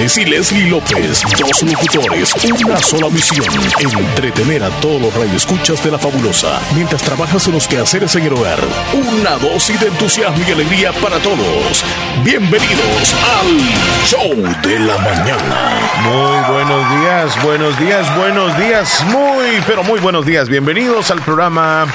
Hernández y Leslie López, dos locutores, una sola misión, entretener a todos los radioescuchas de la fabulosa, mientras trabajas en los quehaceres en el hogar. Una dosis de entusiasmo y alegría para todos. Bienvenidos al Show de la Mañana. Muy buenos días, buenos días, buenos días, muy, pero muy buenos días. Bienvenidos al programa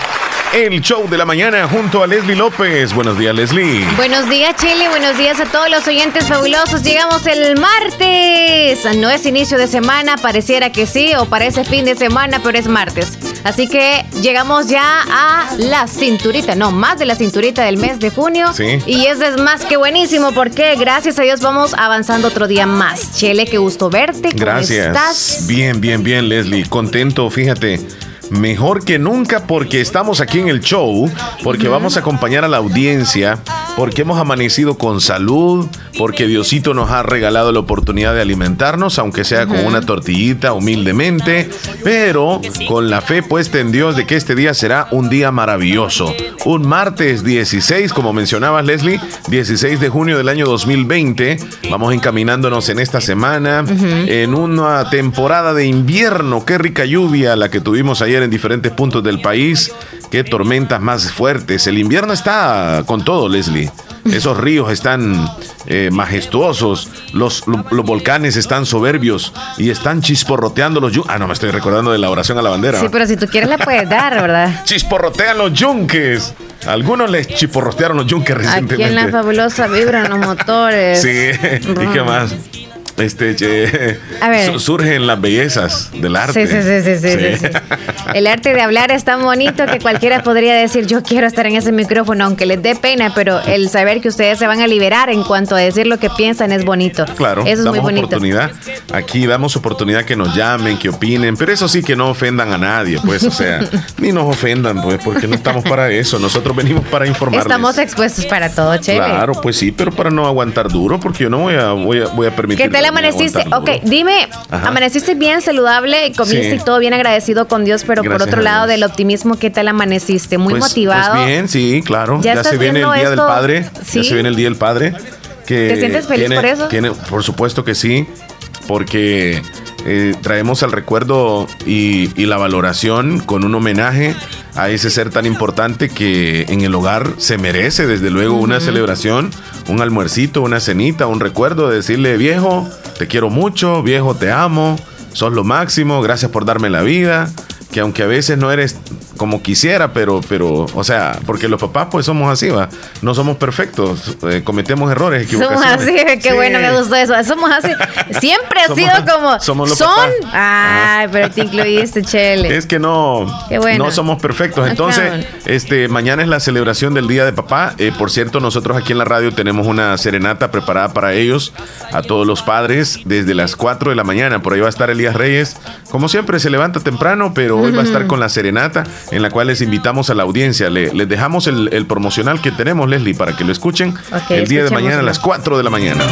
el show de la mañana junto a Leslie López. Buenos días, Leslie. Buenos días, Chile. Buenos días a todos los oyentes fabulosos. Llegamos el martes. No es inicio de semana, pareciera que sí, o parece fin de semana, pero es martes. Así que llegamos ya a la cinturita, no, más de la cinturita del mes de junio. Sí. Y eso es más que buenísimo porque gracias a Dios vamos avanzando otro día más. Chele, qué gusto verte. ¿Cómo Gracias. estás? Bien, bien, bien, Leslie. Contento, fíjate. Mejor que nunca porque estamos aquí en el show, porque vamos a acompañar a la audiencia, porque hemos amanecido con salud, porque Diosito nos ha regalado la oportunidad de alimentarnos, aunque sea con una tortillita humildemente, pero con la fe puesta en Dios de que este día será un día maravilloso. Un martes 16, como mencionabas Leslie, 16 de junio del año 2020. Vamos encaminándonos en esta semana, en una temporada de invierno. Qué rica lluvia la que tuvimos ayer en diferentes puntos del país. Qué tormentas más fuertes. El invierno está con todo, Leslie. Esos ríos están eh, majestuosos, los, lo- los volcanes están soberbios y están chisporroteando los yunques. Ah, no, me estoy recordando de la oración a la bandera. Sí, pero si tú quieres la puedes dar, ¿verdad? Chisporrotean los yunques. Algunos les chisporrotearon los yunques Aquí recientemente. en la fabulosa vibran los motores. Sí, ¿y qué más? Este, che, su- surgen las bellezas del arte. Sí, sí, sí, sí, sí. El arte de hablar es tan bonito que cualquiera podría decir, yo quiero estar en ese micrófono, aunque les dé pena, pero el saber que ustedes se van a liberar en cuanto a decir lo que piensan es bonito. Claro, Eso es damos muy bonito. oportunidad. Aquí damos oportunidad que nos llamen, que opinen, pero eso sí que no ofendan a nadie, pues, o sea, ni nos ofendan, pues, porque no estamos para eso. Nosotros venimos para informarles. Estamos expuestos para todo, Chele. Claro, pues sí, pero para no aguantar duro, porque yo no voy a, voy a, voy a permitir. ¿Qué tal amaneciste? Ok, dime, Ajá. amaneciste bien saludable, comiste Sí. y todo bien agradecido con Dios, pero por otro lado del optimismo, ¿qué tal amaneciste? Muy Pues- motivado. Pues bien, sí, claro. ¿Ya se viene el Día del? Padre. Sí. Ya se viene el Día del Padre. Que ¿Te sientes feliz tiene- por eso? Tiene, por supuesto que sí, porque eh, traemos el recuerdo y, y la valoración con un homenaje a ese ser tan importante que en el hogar se merece, desde luego, una celebración, un almuercito, una cenita, un recuerdo de decirle, viejo, te quiero mucho, viejo, te amo, sos lo máximo, gracias por darme la vida que aunque a veces no eres como quisiera, pero, pero, o sea, porque los papás pues somos así, va, no somos perfectos, eh, cometemos errores, Somos equivocaciones. así, qué Sí. bueno, me gustó eso. Somos así. Siempre ha Somos- sido como. somos los son. papás. Ay, pero te incluiste, Chele. Es que no, Qué bueno. no somos perfectos. Ah, Entonces, este, mañana es la celebración del Día de Papá. Eh, por cierto, nosotros aquí en la radio tenemos una serenata preparada para ellos, a todos los padres, desde las 4 de la mañana. Por ahí va a estar Elías Reyes. Como siempre, se levanta temprano, pero hoy va a estar con la serenata, en la cual les invitamos a la audiencia. Le- les dejamos el, el promocional que tenemos, Leslie, para que lo escuchen el día de mañana a las 4 de la mañana.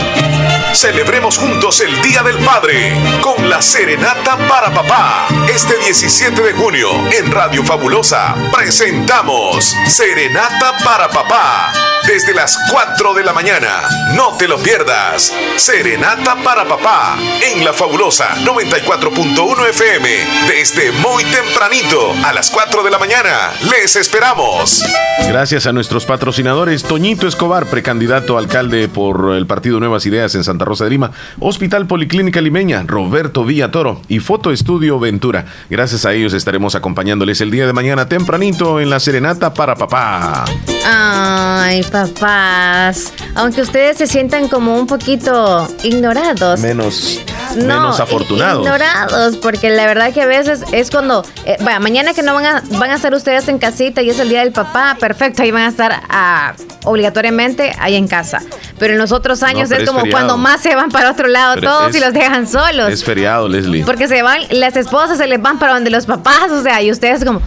Celebremos juntos el Día del Padre con la Serenata para Papá. Este 17 de junio en Radio Fabulosa presentamos Serenata para Papá. Desde las 4 de la mañana. No te lo pierdas. Serenata para Papá en La Fabulosa 94.1 FM. Desde muy tempranito a las 4 de la mañana. Les esperamos. Gracias a nuestros patrocinadores, Toñito Escobar, precandidato a alcalde por el Partido Nuevas Ideas en Santa Rosa de Lima, Hospital Policlínica Limeña, Roberto Villatoro y Foto Estudio Ventura. Gracias a ellos estaremos acompañándoles el día de mañana tempranito en la Serenata para Papá. Ay, papás. Aunque ustedes se sientan como un poquito ignorados. Menos, No, menos afortunados. Ignorados, porque la verdad que a veces es cuando, eh, vaya, mañana que no van a, van a estar ustedes en casita y es el día del papá, perfecto, ahí van a estar ah, obligatoriamente ahí en casa. Pero en los otros años es es como feriado. cuando más se van para otro lado Pero todos es- y los dejan solos. Es feriado, Leslie. porque se van, las esposas se les van para donde los papás, o sea, y ustedes como,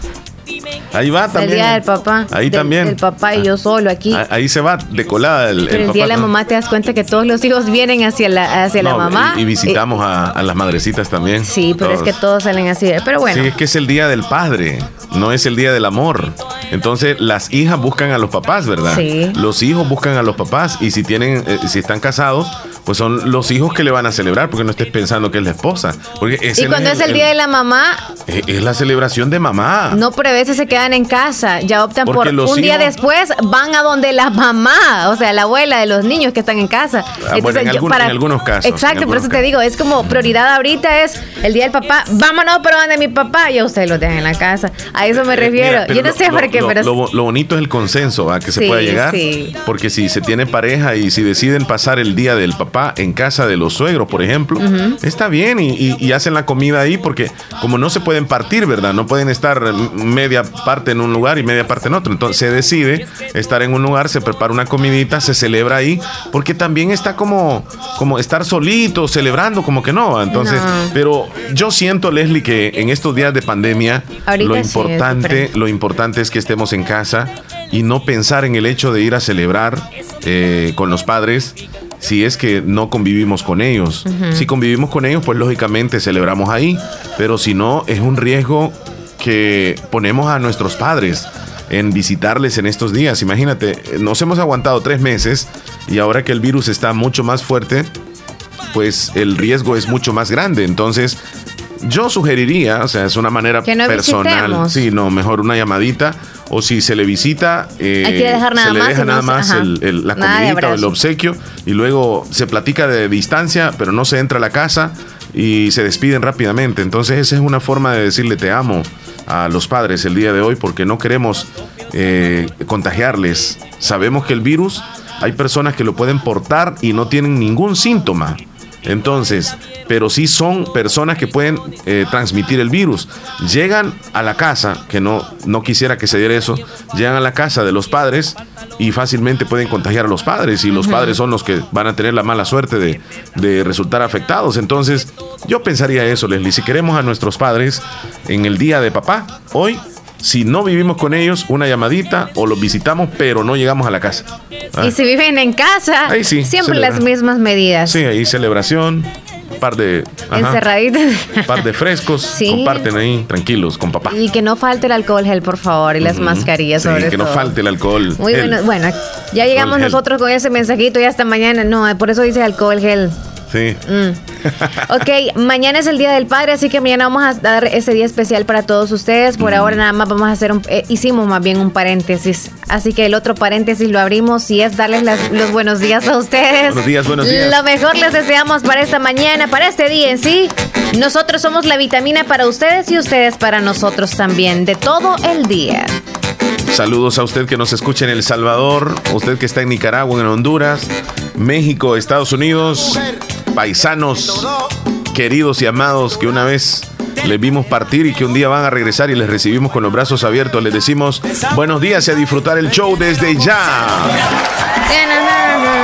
Ahí va el también. día del papá. Ahí del- también. Del papá y yo solo aquí. Ah, Ahí se va de colada el, Pero el, el día de la mamá te das cuenta que todos los hijos vienen hacia la, hacia la mamá. Y, y visitamos a, a las madrecitas también. Eh, Sí, pero es que Todos. salen así. Pero bueno. Sí, es que es el día del padre, no es el día del amor. Entonces, las hijas buscan a los papás, ¿verdad? Sí. Los hijos buscan a los papás y si tienen, eh, si están casados, pues son los hijos que le van a celebrar, porque no estés pensando que es la esposa. Porque y cuando es el, día de la mamá. Es, la celebración de mamá. No, a veces se quedan en casa, ya optan por un día después, van a donde la mamá, o sea, la abuela de los niños que están en casa. Ah, en, algunos casos. Exacto, por eso te digo, es como prioridad ahorita es el día del papá, vámonos, pero donde mi papá, y ustedes lo dejan en la casa. A eso me eh, refiero. Yo no sé por qué, pero. Lo, bonito es el consenso a que se pueda llegar. Porque si se tiene pareja y si deciden pasar el día del papá en casa de los suegros, por ejemplo, está bien y, hacen la comida ahí porque como no se pueden partir, ¿verdad? No pueden estar media parte en un lugar y media parte en otro. Entonces se decide estar en un lugar, se prepara una comidita, se celebra ahí, porque también está como, como estar solito, celebrando, como que no. Entonces, pero yo siento, Leslie, que en estos días de pandemia, lo importante, lo importante es que estemos en casa y no pensar en el hecho de ir a celebrar eh, con los padres si es que no convivimos con ellos. Si convivimos con ellos, pues lógicamente celebramos ahí, pero si no, es un riesgo que ponemos a nuestros padres en visitarles en estos días. Imagínate, nos hemos aguantado tres meses y ahora que el virus está mucho más fuerte, pues el riesgo es mucho más grande. Entonces, yo sugeriría, o sea, es una manera personal, sí, no, mejor una llamadita o si se le visita, eh, se le deja nada más la comidita o el obsequio y luego se platica de distancia, pero no se entra a la casa y se despiden rápidamente. Entonces esa es una forma de decirle te amo a los padres el día de hoy porque no queremos eh, contagiarles. Sabemos que el virus hay personas que lo pueden portar y no tienen ningún síntoma. Entonces, pero sí son personas que pueden eh, transmitir el virus. Llegan a la casa, que no, no quisiera que se diera eso, llegan a la casa de los padres y fácilmente pueden contagiar a los padres y los padres son los que van a tener la mala suerte de, de resultar afectados. Entonces, yo pensaría eso, Leslie, si queremos a nuestros padres en el día de papá, hoy si no vivimos con ellos, una llamadita o los visitamos, pero no llegamos a la casa. ¿Ah? Y si viven en casa, siempre las mismas medidas. Sí, ahí celebración, par de encerraditos, par de frescos, comparten ahí tranquilos con papá. Y que no falte el alcohol gel, por favor, y las mascarillas sí, que no falte el alcohol. Muy bueno, bueno, ya llegamos nosotros con ese mensajito y hasta mañana. No, por eso dice alcohol gel. Sí. Mm. Ok, mañana es el Día del Padre, así que mañana vamos a dar ese día especial para todos ustedes. Por ahora nada más vamos a hacer un... Eh, hicimos más bien un paréntesis. Así que el otro paréntesis lo abrimos y es darles los buenos días a ustedes. Buenos días, buenos días. Lo mejor les deseamos para esta mañana, para este día en sí. Nosotros somos la vitamina para ustedes y ustedes para nosotros también, de todo el día. Saludos a usted que nos escucha en El Salvador, usted que está en Nicaragua, en Honduras, México, Estados Unidos paisanos queridos y amados que una vez les vimos partir y que un día van a regresar y les recibimos con los brazos abiertos. Les decimos buenos días y a disfrutar el show desde ya.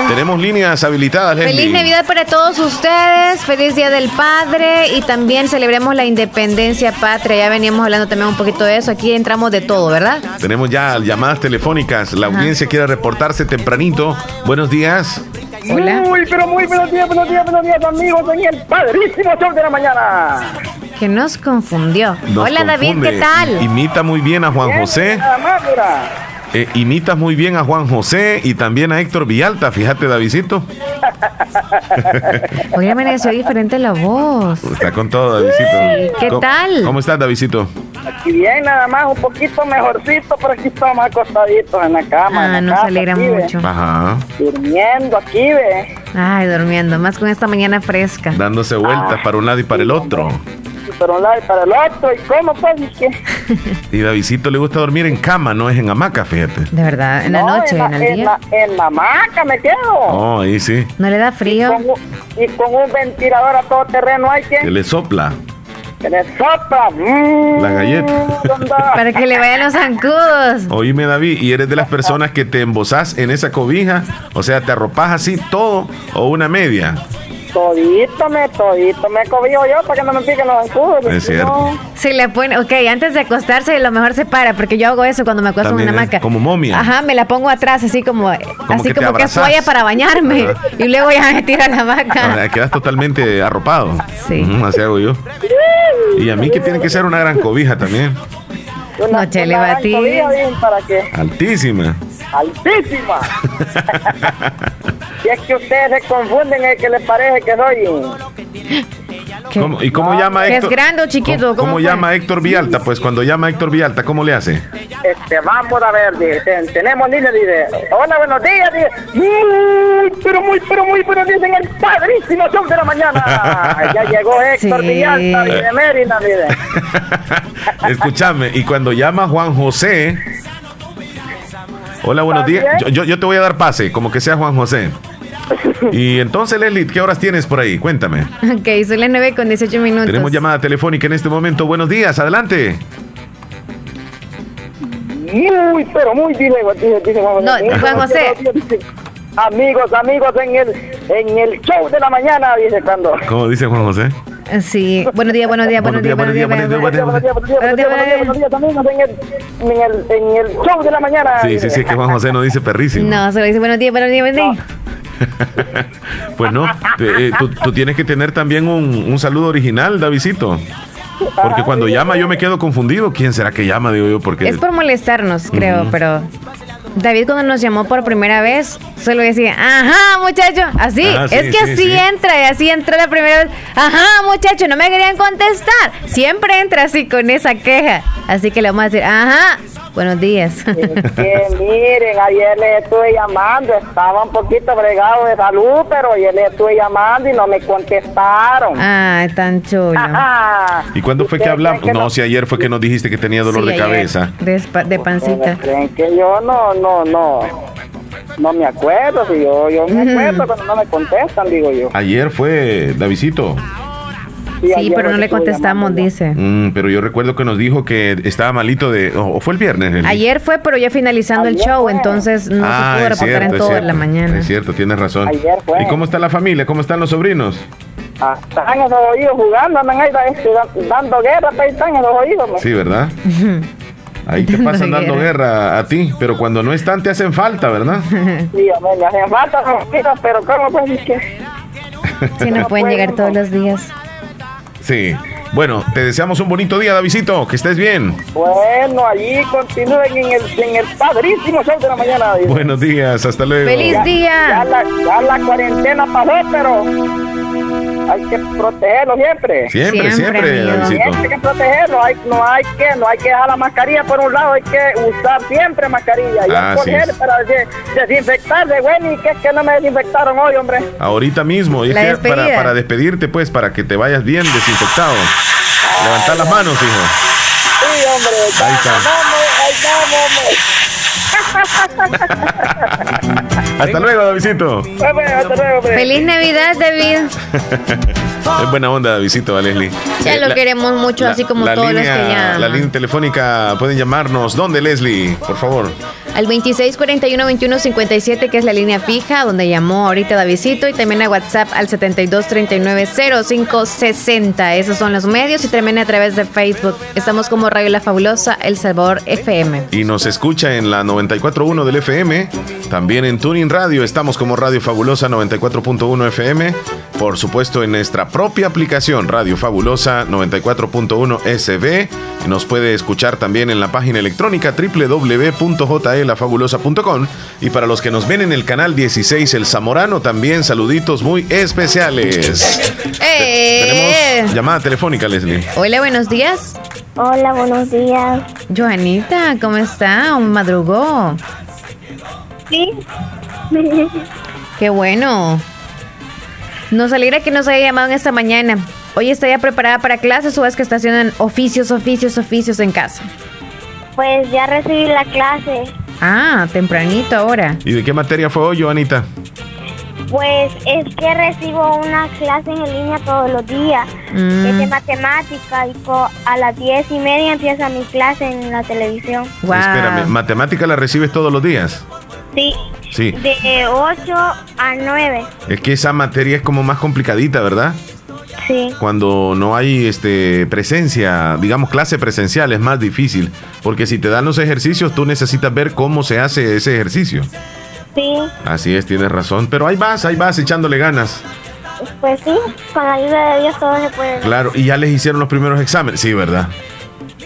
Tenemos líneas habilitadas. Feliz Navidad para todos ustedes, feliz Día del Padre y también celebremos la independencia patria. Ya veníamos hablando también un poquito de eso. Aquí entramos de todo, ¿verdad? Tenemos ya llamadas telefónicas. La audiencia quiere reportarse tempranito. Buenos días. Hola. Muy, pero muy buenos días, buenos días, buenos días, amigos, en el padrísimo show de la mañana. Que nos confundió. Hola, David, ¿qué tal? Imita muy bien a Juan José. Eh, imitas muy bien a Juan José y también a Héctor Villalta, fíjate, Davidito. Hoy amaneció diferente la voz. Está con todo, Davidito. ¿Qué tal? ¿Cómo estás, Davidito? Aquí bien, nada más, un poquito mejorcito, pero aquí estamos acostaditos en la cama. Ah, nos alegra mucho. Ajá. Durmiendo aquí, ve. Ay, durmiendo, más con esta mañana fresca. Dándose vueltas para un lado y para el otro un lado y para el otro. ¿Y cómo pues? ¿Y, Davidito le gusta dormir en cama, no es en hamaca, fíjate. De verdad, en la noche, en, el día. en la hamaca me quedo. Oh, ahí sí. ¿No le da frío? Y con, un ventilador a todo terreno hay que... Que le sopla. Que le sopla. Mm, la galleta. Para que le vayan los zancudos. Oíme, David, ¿y eres de las personas que te embosás en esa cobija? O sea, ¿te arropas así todo o una media? Todito me, todito me cobijo yo para que no me piquen los escudos. Es cierto. Si le pone, ok, antes de acostarse lo mejor se para, porque yo hago eso cuando me acuesto en una hamaca. Como momia. Ajá, me la pongo atrás, así como, así que como que toalla para bañarme. Y luego ya me tiro a la hamaca. quedas totalmente arropado. Sí. así hago yo. Y a mí que tiene que ser una gran cobija también. Una, Noche le batí. ¿Para qué? Altísima. Altísima. Si es que ustedes se confunden, es que les parece que soy. ¿Y cómo llama Héctor? ¿Es grande o chiquito? ¿Cómo, cómo llama Héctor Vialta? Pues cuando llama Héctor Vialta, ¿cómo le hace? Este, vamos a ver, dice, tenemos línea, dice, hola, buenos días, dice, muy, pero muy, pero muy buenos días en el padrísimo show de la mañana. ya llegó Héctor Sí. Villalta, de Mérida, dice. Escúchame, y cuando llama Juan José. Hola, buenos días. Yo, yo- yo te voy a dar pase, como que sea Juan José. Y entonces, Leslie, ¿qué horas tienes por ahí? Cuéntame. Ok, son las 9 con 18 minutos. Tenemos llamada telefónica en este momento. Buenos días, adelante. Muy, pero muy, José. No, Juan José. Amigos, amigos, en el, en el show de la mañana, dice cuando. ¿Cómo dice Juan José? Sí, buenos días, buenos días, buenos días, buenos días. buenos días. Buenos días, buenos días, buenos días, buenos días, buenos días, amigos, en el, en el, en el show de la mañana. Sí, sí, sí, es que Juan José no dice perrísimo. No, solo dice buenos días, buenos días, buenos días. Pues no, eh, eh, tú, tú tienes que tener también un, un saludo original, Davidito. Porque cuando llama yo me quedo confundido. ¿Quién será que llama? Digo yo, porque... Es por molestarnos, creo, pero David cuando nos llamó por primera vez, solo decía, ajá, muchacho, así, Ah, sí, es que sí, así sí. entra, y así entró la primera vez, ajá, muchacho, no me querían contestar, siempre entra así con esa queja, así que le vamos a decir, ajá, buenos días. Es que miren, ayer le estuve llamando, estaba un poquito bregado de salud, pero ayer le estuve llamando y no me contestaron. Ay, tan chulo. Ajá. ¿Y cuándo fue que ¿Ustedes hablamos? que No, si ayer fue que nos dijiste que tenía dolor Sí, de ayer, cabeza. De, de pancita. ¿Ustedes creen que yo no, no, no, no me acuerdo? Si yo, yo me acuerdo cuando no me contestan, digo yo. Ayer fue Davidito. Sí, ayer pero no le contestamos, dice. Mm, pero yo recuerdo que nos dijo que estaba malito de... ¿O fue el viernes? Leslie? Ayer fue, pero ya finalizando el Ayer show, fue. entonces no Ah, se pudo reportar cierto, en toda cierto. la mañana. Es cierto, tienes razón. Ayer fue. ¿Y cómo está la familia? ¿Cómo están los sobrinos? Ah, Están esos oídos jugando, andan ahí este, dan- dando guerra, pero ahí están esos oídos. ¿no? Sí, ¿verdad? Ahí te pasan dando guerra. a ti, pero cuando no están te hacen falta, ¿verdad? Sí, le hacen falta los pero ¿cómo pues es que? Sí, no pueden llegar todos los días. Sí. Bueno, te deseamos un bonito día, Davidito. Que estés bien. Bueno, allí continúen en el, en el padrísimo show de la mañana. dice. Buenos días, hasta luego. ¡Feliz Ya día! la, ya la cuarentena pasó, pero hay que protegerlo siempre. Siempre, Siempre, siempre. Siempre hay que protegerlo, hay, no hay que, no hay que dejar la mascarilla por un lado, hay que usar siempre mascarilla. Y Ah, que sí. para de- desinfectarse, bueno, y que es que no me desinfectaron hoy, hombre. Ahorita mismo. Y es que para, para despedirte, pues, para que te vayas bien desinfectado. Levantar las manos, hijo. Sí, hombre, Ahí está. vamos, ahí vamos, Hasta luego, Davidito. hombre. Hasta luego, hombre. ¡Feliz Navidad, David! Es buena onda, Davidito, a Leslie. Ya Eh, lo la- queremos mucho, la- así como todos los que llaman. La línea telefónica pueden llamarnos. ¿Dónde, Leslie? Por favor. Al 2641-2157, que es la línea fija, donde llamó ahorita Davidito, y también a WhatsApp al 7239-0560. Esos son los medios y también a través de Facebook. Estamos como Radio La Fabulosa, El Salvador FM. Y nos escucha en la 94.1 del FM. También en Tuning Radio. Estamos como Radio Fabulosa 94.1 FM. Por supuesto, en nuestra propia aplicación Radio Fabulosa 94.1 SB. Nos puede escuchar también en la página electrónica www.jlafabulosa.com. Y para los que nos ven en el canal 16 El Zamorano, también saluditos muy especiales. ¡Eh! Tenemos llamada telefónica, Leslie. Hola, buenos días. Hola, buenos días. Joanita, ¿cómo está? Madrugó. Sí. Qué bueno. Nos alegra que nos haya llamado en esta mañana. Hoy está ya preparada para clases o es que está haciendo oficios, oficios, oficios en casa. Pues ya recibí la clase. Ah, tempranito ahora. ¿Y de qué materia fue hoy, Joanita? Pues es que recibo una clase en línea todos los días. Mm. Es de matemática y a las diez y media empieza mi clase en la televisión. Wow. Espérame, ¿matemática la recibes todos los días? Sí. Sí. De 8 a 9. Es que esa materia es como más complicadita, ¿verdad? Sí. Cuando no hay este presencia, digamos clase presencial, es más difícil. Porque si te dan los ejercicios, tú necesitas ver cómo se hace ese ejercicio. Sí. Así es, tienes razón. Pero ahí vas, ahí vas echándole ganas. Pues sí. Con la ayuda de Dios todo se puede. Claro, y ya les hicieron los primeros exámenes. Sí, ¿verdad?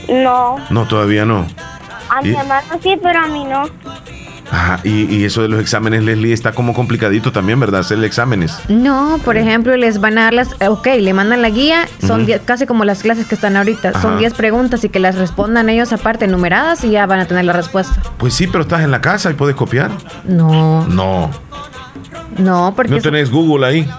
No. No, todavía no. A mi hermano sí, pero a mí no. Ajá, y, eso de los exámenes, Leslie, está como complicadito también, ¿verdad? Hacerle exámenes. No, por ejemplo, les van a dar las, ok, le mandan la guía, son casi como las clases que están ahorita, son 10 preguntas y que las respondan ellos aparte numeradas y ya van a tener la respuesta. Pues sí, pero estás en la casa y puedes copiar. No. No. No, porque... No tenés Google ahí.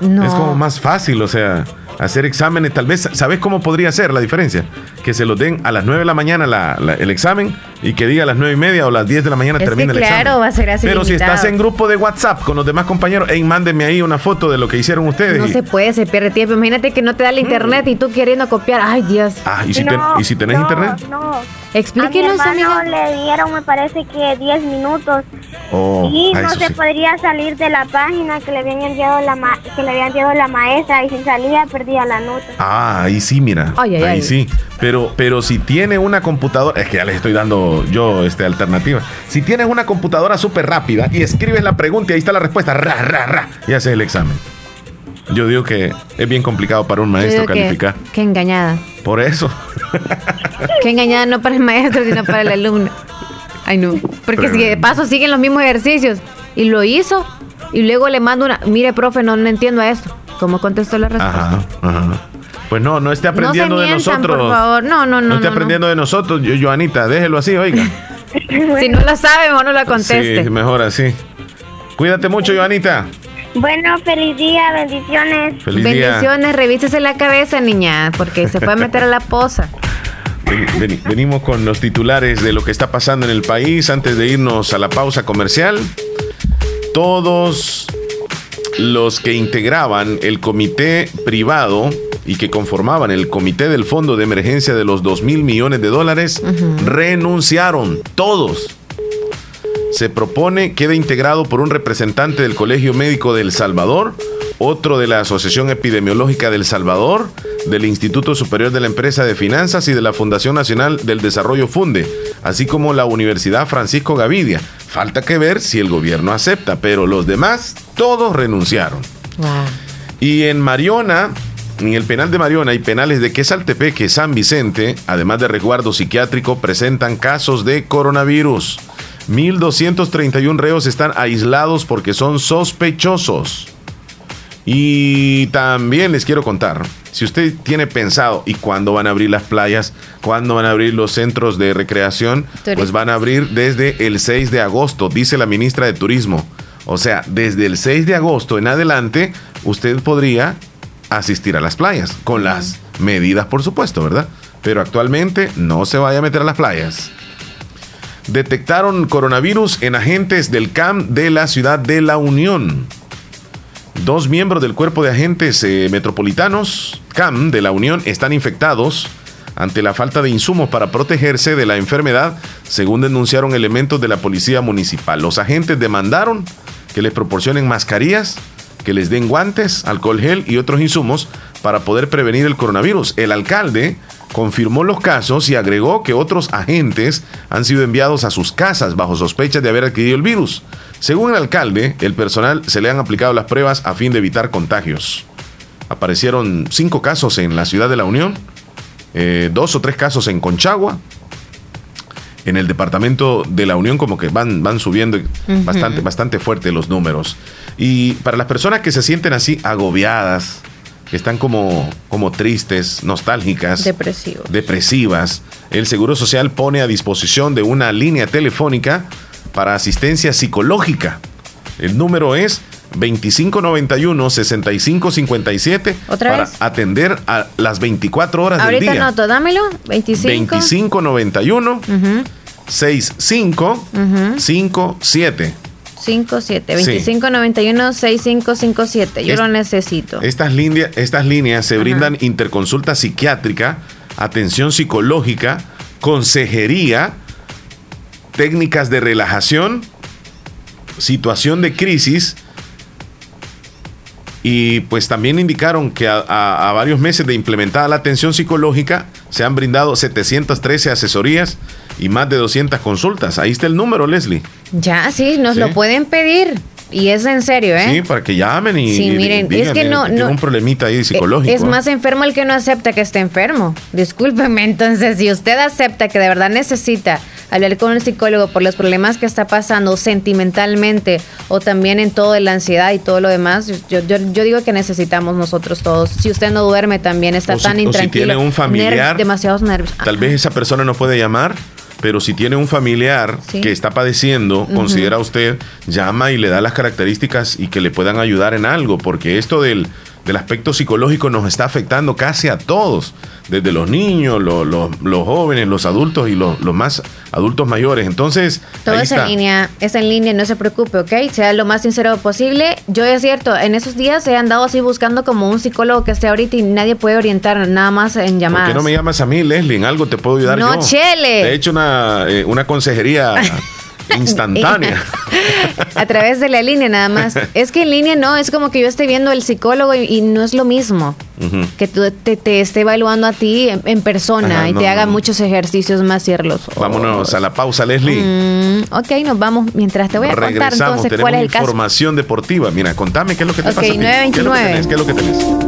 No. Es como más fácil, o sea hacer exámenes. Tal vez, ¿sabes cómo podría ser la diferencia? Que se lo den a las 9 de la mañana el examen y que diga a las 9 y media o a las 10 de la mañana termine el examen. Claro, va a ser así. Pero si estás en grupo de WhatsApp con los demás compañeros, hey, mándenme ahí una foto de lo que hicieron ustedes. No se puede, se pierde tiempo. Imagínate que no te da el internet y tú queriendo copiar. Ay, Dios. Ah, ¿y si, ¿y si tenés internet? No. Explíquenos, a mi le dieron, me parece que 10 minutos. Oh, y no se podría salir de la página que le habían enviado la que le habían enviado la maestra y si salía perdía la nota. Ah, ahí sí, mira. ahí sí. Pero, pero si tiene una computadora, es que ya les estoy dando yo este, alternativa. Si tienes una computadora súper rápida y escribes la pregunta y ahí está la respuesta, ra, ra, ra, y haces el examen. Yo digo que es bien complicado para un maestro calificar. Qué engañada. Por eso. Qué engañada no para el maestro, sino para el alumno. Ay, no. Porque si de paso siguen los mismos ejercicios y lo hizo y luego le mando una, mire, profe, no, no entiendo esto. ¿Cómo contestó la respuesta? Ajá, ajá. Pues no, no esté aprendiendo de nosotros. Por favor, no, no, no. No esté aprendiendo de nosotros, Joanita, déjelo así, oiga. si no la sabe, no la conteste. Sí, mejor así. Cuídate mucho, Joanita. Bueno, feliz día, bendiciones. Feliz bendiciones, revísese la cabeza, niña, porque se a meter a la poza. venimos con los titulares de lo que está pasando en el país antes de irnos a la pausa comercial. Todos los que integraban el comité privado y que conformaban el comité del Fondo de Emergencia de los 2 mil millones de dólares renunciaron, todos. Se propone quede integrado por un representante del Colegio Médico del Salvador, otro de la Asociación Epidemiológica del Salvador, del Instituto Superior de la Empresa de Finanzas y de la Fundación Nacional del Desarrollo Funde, así como la Universidad Francisco Gavidia. Falta que ver si el gobierno acepta, pero los demás todos renunciaron. Y en Mariona, en el penal de Mariona y penales de Quesaltepeque, San Vicente, además de resguardo psiquiátrico, presentan casos de coronavirus. 1.231 reos están aislados porque son sospechosos. Y también les quiero contar, si usted tiene pensado y cuándo van a abrir las playas, cuándo van a abrir los centros de recreación, pues van a abrir desde el 6 de agosto, dice la ministra de Turismo. O sea, desde el 6 de agosto en adelante, usted podría asistir a las playas, con las medidas, por supuesto, ¿verdad? Pero actualmente no se vaya a meter a las playas detectaron coronavirus en agentes del CAM de la ciudad de La Unión. Dos miembros del cuerpo de agentes eh, metropolitanos CAM de La Unión están infectados ante la falta de insumos para protegerse de la enfermedad, según denunciaron elementos de la policía municipal. Los agentes demandaron que les proporcionen mascarillas, que les den guantes, alcohol gel y otros insumos para poder prevenir el coronavirus. El alcalde confirmó los casos y agregó que otros agentes han sido enviados a sus casas bajo sospecha de haber adquirido el virus. Según el alcalde, el personal se le han aplicado las pruebas a fin de evitar contagios. Aparecieron cinco casos en la ciudad de la Unión, eh, dos o tres casos en Conchagua. En el departamento de la Unión como que van, van subiendo bastante, bastante fuerte los números. Y para las personas que se sienten así agobiadas, que están como, como tristes, nostálgicas, depresivas. El Seguro Social pone a disposición de una línea telefónica para asistencia psicológica. El número es 2591-6557 para atender a las 24 horas del día. Ahorita noto, dámelo. 25. 2591 6557. 57 2591 6557. Yo lo necesito. Estas, estas líneas se brindan interconsulta psiquiátrica, atención psicológica, consejería, técnicas de relajación, situación de crisis. Y pues también indicaron que a, a varios meses de implementada la atención psicológica se han brindado 713 asesorías y más de 200 consultas. Ahí está el número, Leslie. Ya, sí, nos lo pueden pedir. Y es en serio, ¿eh? Sí, para que llamen y. Sí, miren, es que no. no un problemita ahí psicológico. Es más enfermo el que no acepta que esté enfermo. Discúlpeme, entonces, si usted acepta que de verdad necesita hablar con un psicólogo por los problemas que está pasando sentimentalmente o también en todo la ansiedad y todo lo demás, yo, yo, yo digo que necesitamos nosotros todos. Si usted no duerme también está tan intranquilo. si tiene un familiar, demasiados nervios. Tal vez esa persona no puede llamar pero si tiene un familiar que está padeciendo, considera usted, llama y le da las características y que le puedan ayudar en algo, porque esto del, del aspecto psicológico nos está afectando casi a todos desde los niños, los, jóvenes, los adultos y los, más adultos mayores. Entonces, todo es en línea, es en línea, no se preocupe, ¿ok? Sea lo más sincero posible. Yo es cierto, en esos días he andado así buscando como un psicólogo que esté ahorita y nadie puede orientar nada más en llamadas. ¿Por qué no me llamas a mí, Leslie? En algo te puedo ayudar no, yo. Chele. Te he hecho una, eh, una consejería instantánea. a través de la línea nada más. Es que en línea no, es como que yo esté viendo el psicólogo y, no es lo mismo que tú te, esté evaluando a ti en, persona y te haga muchos ejercicios más cierlos. Vámonos a la pausa, Leslie. Mm, ok, nos vamos mientras te voy a contar entonces cuál es el caso. información deportiva. Mira, contame qué es lo que te pasa. 929. ¿Qué es lo que tenés?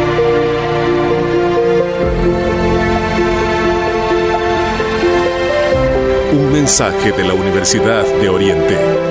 Mensaje de la Universidad de Oriente.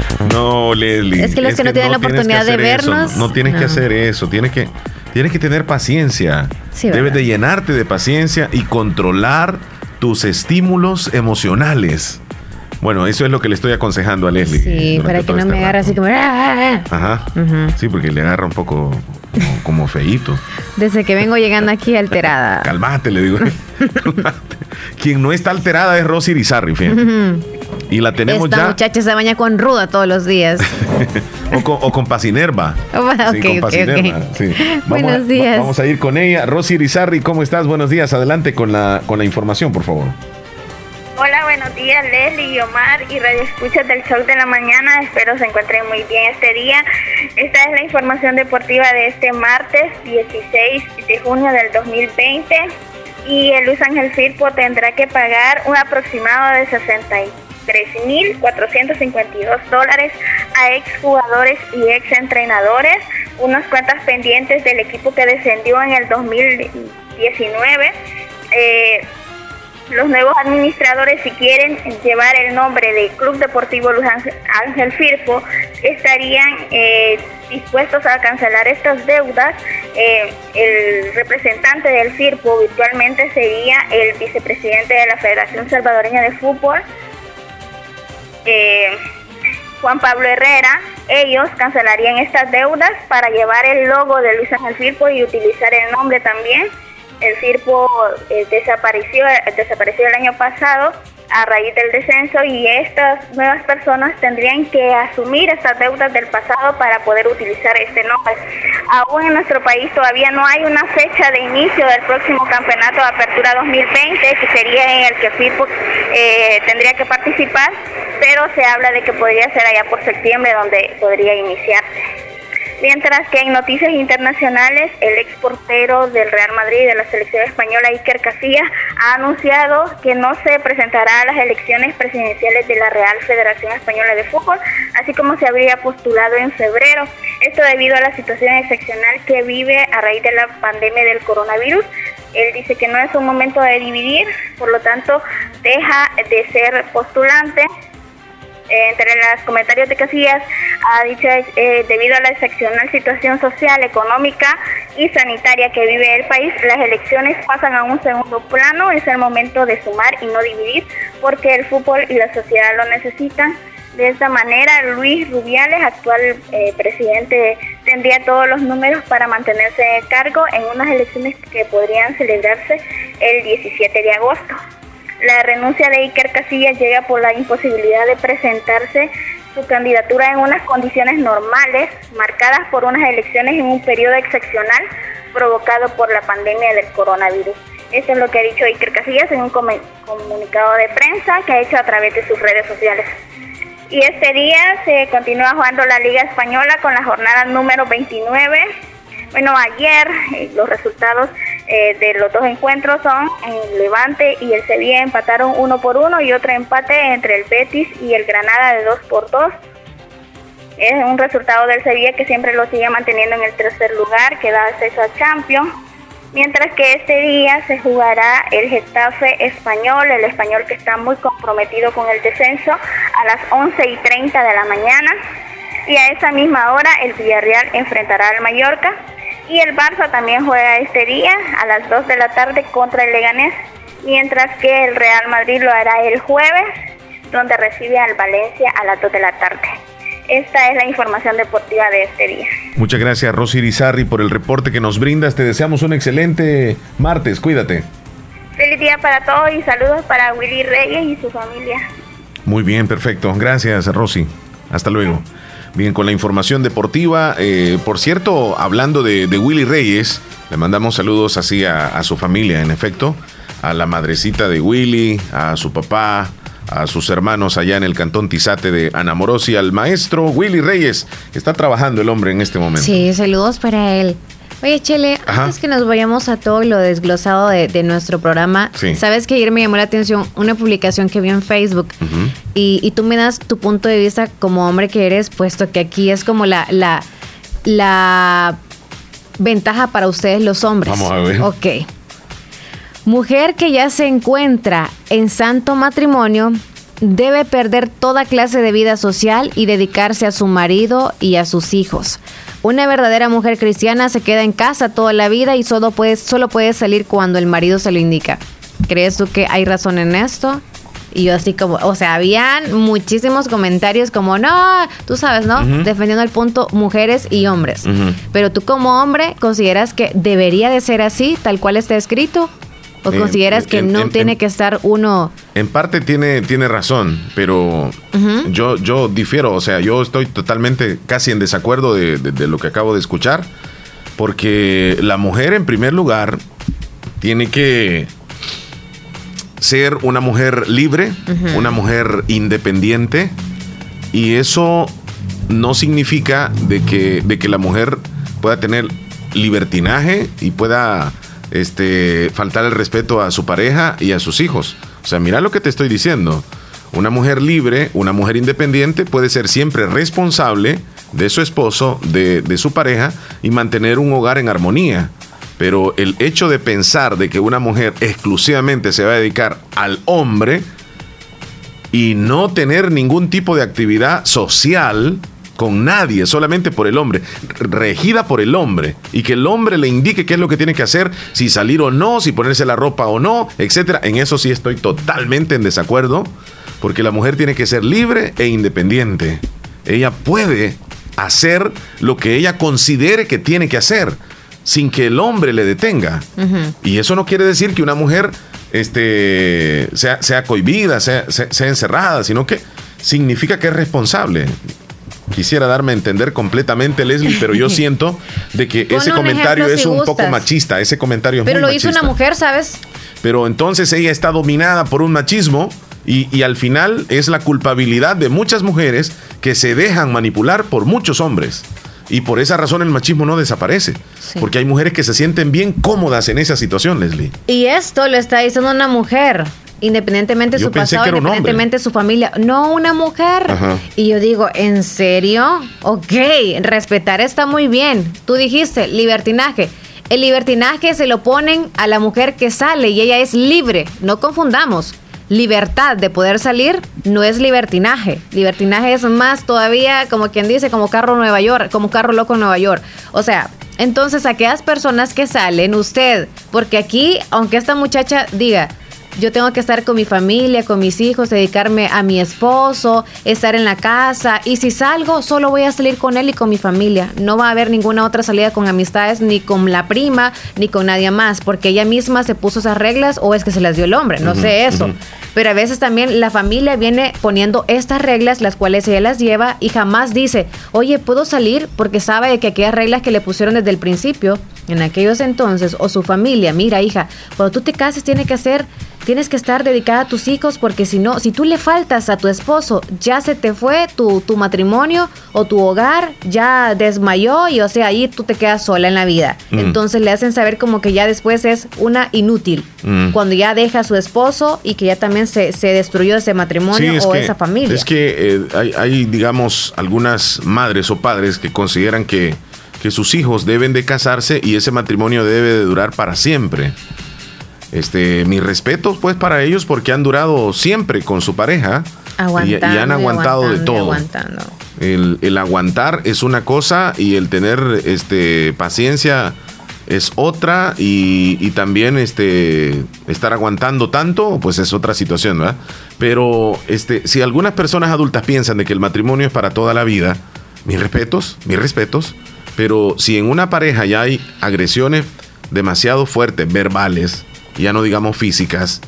no, Leslie. Es que los que no tienen la oportunidad de vernos. No, tienes que hacer eso. Tienes que, tienes que tener paciencia. Debes de llenarte de paciencia y controlar tus estímulos emocionales. Bueno, eso es lo que le estoy aconsejando a Leslie. Sí, para que no me agarre así como. Ah, ah, ah". Ajá. Sí, porque le agarra un poco como, feíto. Desde que vengo llegando aquí alterada. Calmate, le digo. Quien no está alterada es Rosy Rizarri, fíjate. Y la tenemos Esta ya. muchacha se baña con ruda todos los días. o, con, o con Pacinerva. sí, con Pacinerva. Sí. Buenos días. vamos a ir con ella. Rosy Rizarri, ¿cómo estás? Buenos días. Adelante con la, con la información, por favor. Hola, buenos días Leslie y Omar y Radio Escuchas del Show de la Mañana. Espero se encuentren muy bien este día. Esta es la información deportiva de este martes 16 de junio del 2020 y el Luis Ángel Firpo tendrá que pagar un aproximado de 63.452 dólares a exjugadores y exentrenadores, unas cuentas pendientes del equipo que descendió en el 2019. Eh, los nuevos administradores, si quieren llevar el nombre de Club Deportivo Luis Ángel Firpo, estarían eh, dispuestos a cancelar estas deudas. Eh, el representante del Firpo virtualmente sería el vicepresidente de la Federación Salvadoreña de Fútbol, eh, Juan Pablo Herrera. Ellos cancelarían estas deudas para llevar el logo de Luis Ángel Firpo y utilizar el nombre también el CIRPO eh, desapareció, desapareció el año pasado a raíz del descenso y estas nuevas personas tendrían que asumir estas deudas del pasado para poder utilizar este nombre. Aún en nuestro país todavía no hay una fecha de inicio del próximo campeonato de apertura 2020, que sería en el que FIRPO eh, tendría que participar, pero se habla de que podría ser allá por septiembre donde podría iniciarse. Mientras que en noticias internacionales, el ex portero del Real Madrid de la selección española, Iker Casillas, ha anunciado que no se presentará a las elecciones presidenciales de la Real Federación Española de Fútbol, así como se habría postulado en febrero. Esto debido a la situación excepcional que vive a raíz de la pandemia del coronavirus. Él dice que no es un momento de dividir, por lo tanto deja de ser postulante entre los comentarios de Casillas ha dicho eh, debido a la excepcional situación social, económica y sanitaria que vive el país, las elecciones pasan a un segundo plano, es el momento de sumar y no dividir porque el fútbol y la sociedad lo necesitan. De esta manera, Luis Rubiales, actual eh, presidente, tendría todos los números para mantenerse en cargo en unas elecciones que podrían celebrarse el 17 de agosto. La renuncia de Iker Casillas llega por la imposibilidad de presentarse su candidatura en unas condiciones normales, marcadas por unas elecciones en un periodo excepcional provocado por la pandemia del coronavirus. Eso es lo que ha dicho Iker Casillas en un comunicado de prensa que ha hecho a través de sus redes sociales. Y este día se continúa jugando la Liga Española con la jornada número 29. Bueno, ayer eh, los resultados eh, de los dos encuentros son el Levante y el Sevilla empataron uno por uno y otro empate entre el Betis y el Granada de dos por dos. Es un resultado del Sevilla que siempre lo sigue manteniendo en el tercer lugar, que da acceso a Champions. Mientras que este día se jugará el Getafe español, el español que está muy comprometido con el descenso, a las 11 y 30 de la mañana. Y a esa misma hora el Villarreal enfrentará al Mallorca. Y el Barça también juega este día a las 2 de la tarde contra el Leganés, mientras que el Real Madrid lo hará el jueves, donde recibe al Valencia a las 2 de la tarde. Esta es la información deportiva de este día. Muchas gracias Rosy Rizarri por el reporte que nos brindas. Te deseamos un excelente martes. Cuídate. Feliz día para todos y saludos para Willy Reyes y su familia. Muy bien, perfecto. Gracias Rosy. Hasta luego. Bien, con la información deportiva. Eh, por cierto, hablando de, Willy Reyes, le mandamos saludos así a, su familia, en efecto, a la madrecita de Willy, a su papá, a sus hermanos allá en el cantón Tizate de Anamorosi, al maestro Willy Reyes. Está trabajando el hombre en este momento. Sí, saludos para él. Oye, Chele, antes que nos vayamos a todo lo desglosado de, nuestro programa, sabes que ayer me llamó la atención una publicación que vi en Facebook y, tú me das tu punto de vista como hombre que eres, puesto que aquí es como la, la, la ventaja para ustedes los hombres. Vamos a ver. Ok. Mujer que ya se encuentra en santo matrimonio debe perder toda clase de vida social y dedicarse a su marido y a sus hijos. Una verdadera mujer cristiana se queda en casa toda la vida y solo puede, solo puede salir cuando el marido se lo indica. ¿Crees tú que hay razón en esto? Y yo así como, o sea, habían muchísimos comentarios como, no, tú sabes, ¿no? Defendiendo el punto mujeres y hombres. Pero tú como hombre consideras que debería de ser así, tal cual está escrito. ¿O consideras que no tiene que estar uno...? En parte tiene, tiene razón, pero yo, yo difiero, o sea, yo estoy totalmente casi en desacuerdo de, lo que acabo de escuchar, porque la mujer en primer lugar tiene que ser una mujer libre, una mujer independiente, y eso no significa de que, de que la mujer pueda tener libertinaje y pueda este, faltar el respeto a su pareja y a sus hijos. O sea, mira lo que te estoy diciendo. Una mujer libre, una mujer independiente puede ser siempre responsable de su esposo, de, de su pareja y mantener un hogar en armonía. Pero el hecho de pensar de que una mujer exclusivamente se va a dedicar al hombre y no tener ningún tipo de actividad social, con nadie, solamente por el hombre, regida por el hombre, y que el hombre le indique qué es lo que tiene que hacer, si salir o no, si ponerse la ropa o no, etcétera. En eso sí estoy totalmente en desacuerdo, porque la mujer tiene que ser libre e independiente. Ella puede hacer lo que ella considere que tiene que hacer, sin que el hombre le detenga. Y eso no quiere decir que una mujer este, sea, sea cohibida, sea, sea encerrada, sino que significa que es responsable quisiera darme a entender completamente, Leslie, pero yo siento de que ese comentario es un poco machista. Ese comentario es Pero lo hizo una mujer, ¿sabes? Pero entonces ella está dominada por un machismo y, y, al final es la culpabilidad de muchas mujeres que se dejan manipular por muchos hombres. Y por esa razón el machismo no desaparece. Porque hay mujeres que se sienten bien cómodas en esa situación, Leslie. Y esto lo está diciendo una mujer independientemente de su pasado, independientemente de su familia, no una mujer. Y yo digo, ¿en serio? Ok, respetar está muy bien. Tú dijiste, libertinaje. El libertinaje se lo ponen a la mujer que sale y ella es libre, no confundamos. Libertad de poder salir no es libertinaje. Libertinaje es más todavía, como quien dice, como carro Nueva York, como carro loco en Nueva York. O sea, entonces aquellas personas que salen, usted, porque aquí, aunque esta muchacha diga, yo tengo que estar con mi familia, con mis hijos, dedicarme a mi esposo, estar en la casa. Y si salgo, solo voy a salir con él y con mi familia. No va a haber ninguna otra salida con amistades, ni con la prima, ni con nadie más, porque ella misma se puso esas reglas o es que se las dio el hombre, no sé eso. Pero a veces también la familia viene poniendo estas reglas, las cuales ella las lleva y jamás dice, oye, ¿puedo salir? Porque sabe que aquellas reglas que le pusieron desde el principio, en aquellos entonces, o su familia, mira hija, cuando tú te cases tiene que hacer tienes que estar dedicada a tus hijos porque si no, si tú le faltas a tu esposo, ya se te fue tu, tu matrimonio o tu hogar, ya desmayó y o sea, ahí tú te quedas sola en la vida. Mm. Entonces le hacen saber como que ya después es una inútil, mm. cuando ya deja a su esposo y que ya también se, destruyó ese matrimonio o esa familia. Es que eh, hay, hay, digamos, algunas madres o padres que consideran que, que sus hijos deben de casarse y ese matrimonio debe de durar para siempre. Este, mis respetos pues para ellos porque han durado siempre con su pareja y, han aguantado de todo. El, aguantar es una cosa y el tener este, paciencia es otra y, también este, estar aguantando tanto pues es otra situación, ¿verdad? Pero este, si algunas personas adultas piensan de que el matrimonio es para toda la vida, mis respetos, mis respetos, pero si en una pareja ya hay agresiones demasiado fuertes, verbales, ya no digamos físicas,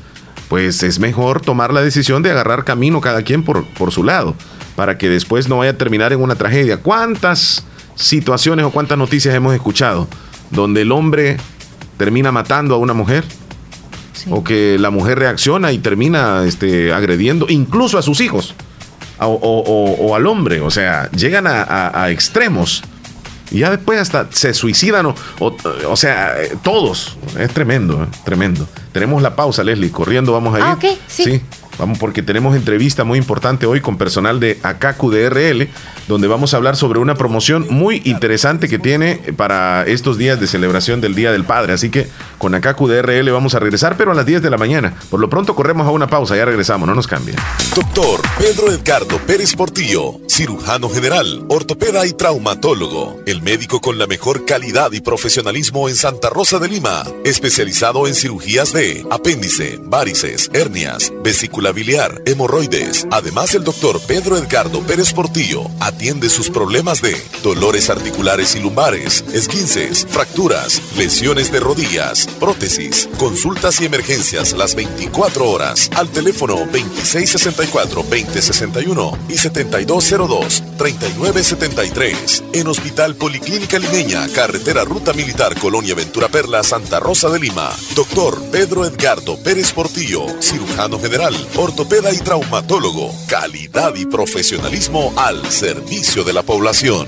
pues es mejor tomar la decisión de agarrar camino cada quien por, por su lado, para que después no vaya a terminar en una tragedia. ¿Cuántas situaciones o cuántas noticias hemos escuchado donde el hombre termina matando a una mujer? o que la mujer reacciona y termina este, agrediendo incluso a sus hijos o, al hombre. O sea, llegan a, extremos. Y ya después hasta se suicidan, o, o, sea, todos. Es tremendo, ¿eh? tremendo. Tenemos la pausa, Leslie, corriendo vamos a ir. Ah, sí. Vamos, porque tenemos entrevista muy importante hoy con personal de Akaku DRL, donde vamos a hablar sobre una promoción muy interesante que tiene para estos días de celebración del Día del Padre. Así que con Akaku DRL vamos a regresar, pero a las 10 de la mañana. Por lo pronto corremos a una pausa, ya regresamos, no nos cambien. Doctor Pedro Edgardo Pérez Portillo, cirujano general, ortopeda y traumatólogo, el médico con la mejor calidad y profesionalismo en Santa Rosa de Lima, especializado en cirugías de apéndice, varices, hernias, vesícula biliar, hemorroides. Además, el doctor Pedro Edgardo Pérez Portillo atiende sus problemas de dolores articulares y lumbares, esguinces, fracturas, lesiones de rodillas, prótesis, consultas y emergencias las 24 horas al teléfono 2664-2061 y 7202-3973 en Hospital Policlínica Limeña, Carretera Ruta Militar Colonia Ventura Perla, Santa Rosa de Lima. Doctor Pedro Edgardo Pérez Portillo, cirujano general ortopeda y traumatólogo, calidad y profesionalismo al servicio de la población.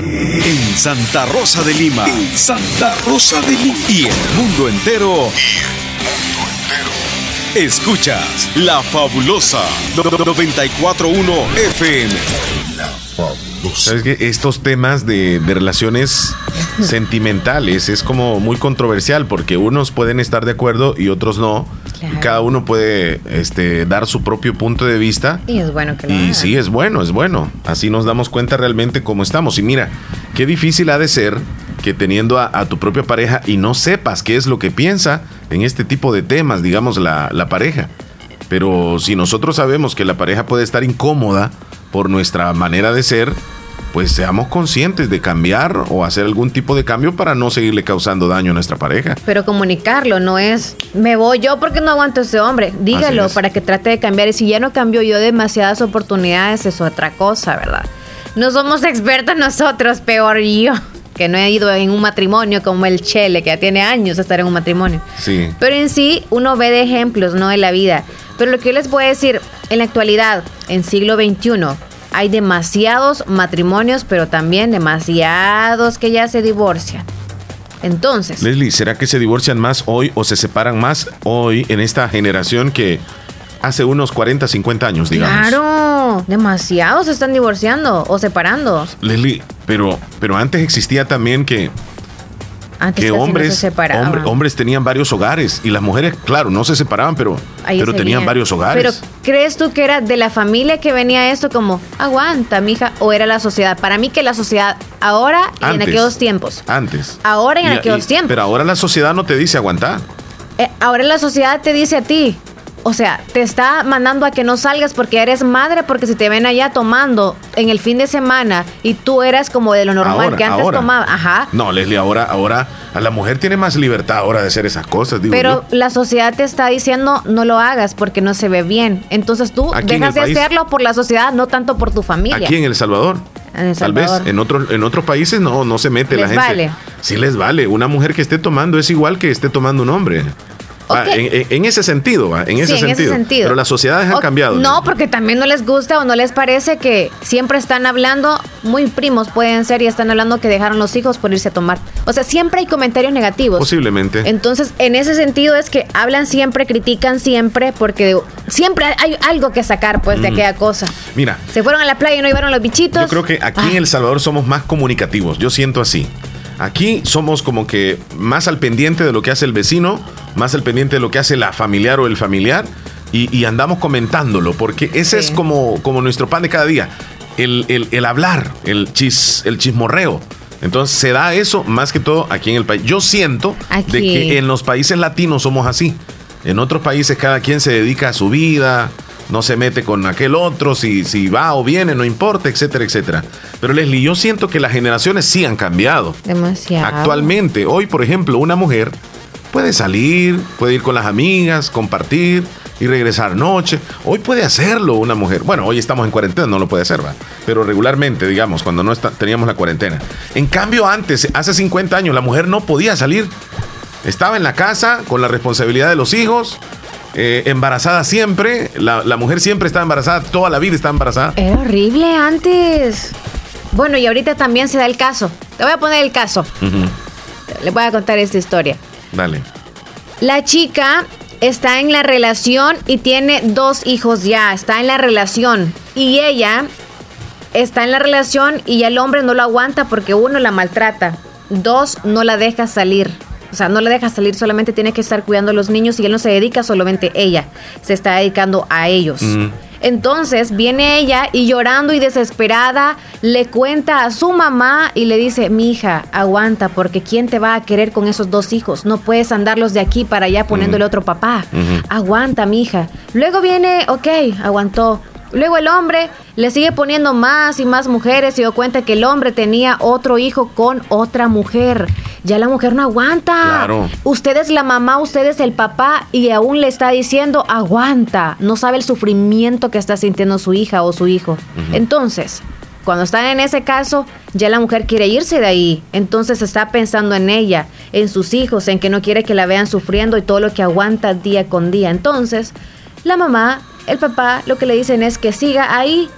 En Santa Rosa de Lima. Santa Rosa de Lima. Y el mundo entero. Y el mundo entero. Escuchas La Fabulosa 941 FM. La Fabulosa. ¿Sabes que Estos temas de, de relaciones sentimentales es como muy controversial porque unos pueden estar de acuerdo y otros no. Cada uno puede este, dar su propio punto de vista. Y es bueno que lo Y sí, es bueno, es bueno. Así nos damos cuenta realmente cómo estamos. Y mira, qué difícil ha de ser que teniendo a, tu propia pareja y no sepas qué es lo que piensa en este tipo de temas, digamos, la, la pareja. Pero si nosotros sabemos que la pareja puede estar incómoda por nuestra manera de ser, pues seamos conscientes de cambiar o hacer algún tipo de cambio para no seguirle causando daño a nuestra pareja. Pero comunicarlo no es, me voy yo porque no aguanto a ese hombre. Dígalo para que trate de cambiar. Y si ya no cambio yo demasiadas oportunidades, es otra cosa, ¿verdad? No somos expertos nosotros, peor yo que no he ido en un matrimonio como el Chele, que ya tiene años de estar en un matrimonio. Sí. Pero en sí, uno ve de ejemplos, no de la vida. Pero lo que yo les voy a decir, en la actualidad, en siglo XXI, hay demasiados matrimonios, pero también demasiados que ya se divorcian. Entonces. Leslie, ¿será que se divorcian más hoy o se separan más hoy en esta generación que hace unos 40, 50 años, digamos. Claro, demasiados se están divorciando o separando. Leslie, pero, pero antes existía también que Antes que hombres, se separaban. hombre- hombres tenían varios hogares y las mujeres, claro, no se separaban, pero, Ahí pero tenían varios hogares. Pero ¿crees tú que era de la familia que venía esto como, aguanta, mija, o era la sociedad? Para mí que la sociedad ahora y en aquellos tiempos. Antes. Ahora y en aquellos tiempos. Pero ahora la sociedad no te dice aguantar. Eh, ahora la sociedad te dice a ti, o sea, te está mandando a que no salgas porque eres madre, porque si te ven allá tomando en el fin de semana y tú eras como de lo normal Ahora, que antes ahora. tomaba, ajá. No, Leslie, ahora, ahora a la mujer tiene más libertad ahora de hacer esas cosas, digo Pero yo. la sociedad te está diciendo no lo hagas porque no se ve bien. Entonces tú Aquí dejas de país. hacerlo por la sociedad, no tanto por tu familia. Aquí en El Salvador. En El Tal vez en otros en otros países no no se mete la Les gente. vale. Sí les vale. Una mujer que esté tomando es igual que esté tomando un hombre. Ah, en, ese sentido, va, en, Sí, ese, en ese sentido. Pero las sociedades han O- cambiado. No, porque también no les gusta o no les parece que siempre están hablando, muy primos pueden ser y están hablando que dejaron los hijos por irse a tomar. O sea, siempre hay comentarios negativos. Posiblemente. Entonces, en ese sentido es que hablan siempre, critican siempre, porque siempre hay algo que sacar pues de Mm. aquella cosa. Mira, Se fueron a la playa y no llevaron los bichitos. Yo creo que aquí Ah. en El Salvador somos más comunicativos, yo siento así. Aquí somos como que más al pendiente de lo que hace el vecino, más al pendiente de lo que hace la familiar o el familiar y, y andamos comentándolo, porque ese es como, como nuestro pan de cada día, el, el- el hablar, el, chis, el chismorreo. Entonces se da eso más que todo aquí en el país. Yo siento de que en los países latinos somos así. En otros países cada quien se dedica a su vida, no se mete con aquel otro, si, si va o viene, no importa, etcétera, etcétera. Pero Leslie, yo siento que las generaciones sí han cambiado. Demasiado. Actualmente, hoy, por ejemplo, una mujer puede salir, puede ir con las amigas, compartir y regresar noche. Hoy puede hacerlo una mujer. Bueno, hoy estamos en cuarentena, no lo puede hacer, ¿va? Pero regularmente, digamos, cuando no está- teníamos la cuarentena. En cambio, antes, hace 50 años, la mujer no podía salir. Estaba en la casa con la responsabilidad de los hijos, eh, embarazada siempre. La, la mujer siempre está embarazada, toda la vida está embarazada. Era horrible antes. Bueno, y ahorita también se da el caso. Te voy a poner el caso. Le voy a contar esta historia. Dale. La chica está en la relación y tiene dos hijos ya, está en la relación. Y ella está en la relación y ya el hombre no lo aguanta porque uno la maltrata, dos no la deja salir. O sea, no la deja salir, solamente tiene que estar cuidando a los niños y él no se dedica solamente ella, se está dedicando a ellos. Mm. Entonces viene ella y llorando y desesperada le cuenta a su mamá y le dice, mi hija, aguanta porque ¿quién te va a querer con esos dos hijos? No puedes andarlos de aquí para allá poniéndole otro papá. Aguanta, mi hija. Luego viene, ok, aguantó. Luego el hombre le sigue poniendo más y más mujeres y dio cuenta que el hombre tenía otro hijo con otra mujer. Ya la mujer no aguanta. Claro. Usted es la mamá, usted es el papá y aún le está diciendo aguanta. No sabe el sufrimiento que está sintiendo su hija o su hijo. Entonces, cuando están en ese caso, ya la mujer quiere irse de ahí. Entonces está pensando en ella, en sus hijos, en que no quiere que la vean sufriendo y todo lo que aguanta día con día. Entonces, la mamá, el papá, lo que le dicen es que siga ahí.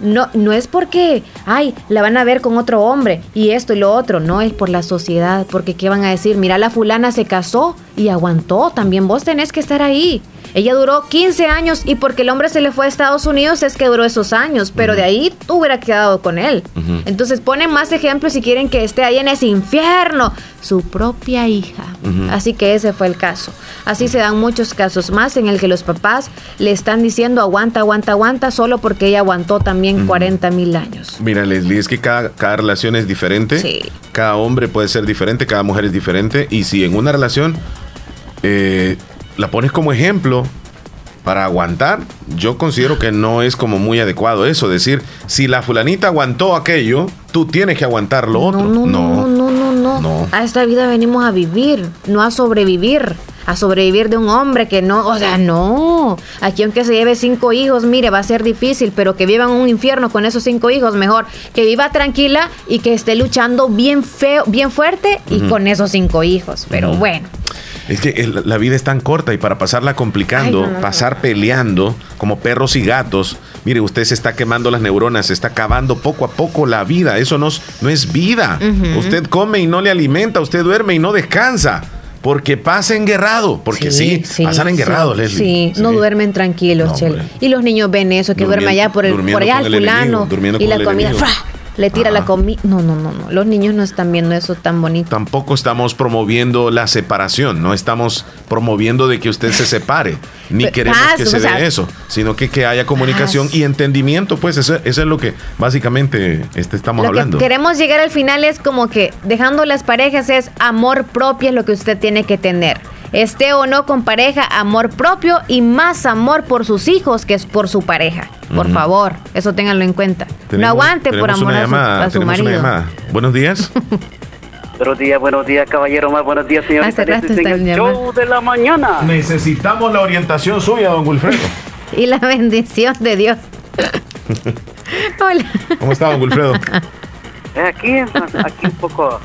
No, no es porque, ay, la van a ver con otro hombre y esto y lo otro, no es por la sociedad, porque ¿qué van a decir? Mira, la fulana se casó y aguantó, también vos tenés que estar ahí. Ella duró 15 años y porque el hombre se le fue a Estados Unidos es que duró esos años, pero de ahí tú hubieras quedado con él. Entonces ponen más ejemplos si quieren que esté ahí en ese infierno, su propia hija. Así que ese fue el caso. Así se dan muchos casos más en el que los papás le están diciendo aguanta, aguanta, aguanta, solo porque ella aguantó también 40 mil años. Mira, Leslie, es que cada, cada relación es diferente. Sí. Cada hombre puede ser diferente, cada mujer es diferente. Y si en una relación eh, la pones como ejemplo para aguantar, yo considero que no es como muy adecuado eso. Decir, si la fulanita aguantó aquello, tú tienes que aguantar lo otro. No, no, no, no, no. No. A esta vida venimos a vivir, no a sobrevivir. A sobrevivir de un hombre que no, o sea, no. Aquí aunque se lleve cinco hijos, mire, va a ser difícil, pero que viva en un infierno con esos cinco hijos, mejor que viva tranquila y que esté luchando bien feo, bien fuerte y con esos cinco hijos. Pero bueno, Es que el- la vida es tan corta y para pasarla complicando, Ay, no, no, no. pasar peleando como perros y gatos, mire, usted se está quemando las neuronas, se está acabando poco a poco la vida. Eso no, es- no es vida. Usted come y no le alimenta, usted duerme y no descansa. porque pasa enguerrado, porque sí, pasan enguerrados, sí, Leslie. Sí, no duermen tranquilos, Chel. Y los niños ven eso, que duerme allá por, el, por allá el fulano y la comida, le tira la comida. No, no, no, no. Los niños no están viendo eso tan bonito. Tampoco estamos promoviendo la separación, no estamos promoviendo de que usted se separe, ni queremos que se dé eso, sino que, que haya comunicación y entendimiento, pues eso, es lo que básicamente este, estamos lo hablando. Que queremos llegar al final es como que dejando las parejas es amor propio es lo que usted tiene que tener esté o no con pareja, amor propio y más amor por sus hijos que es por su pareja. Por favor, eso ténganlo en cuenta. no aguante por amor a su, marido. Buenos días. buenos días, buenos días, caballero más. Buenos días, señorita. Hace el show de la mañana. Necesitamos la orientación suya, don Wilfredo. y la bendición de Dios. Hola. ¿Cómo está, don Wilfredo? Aquí, aquí un poco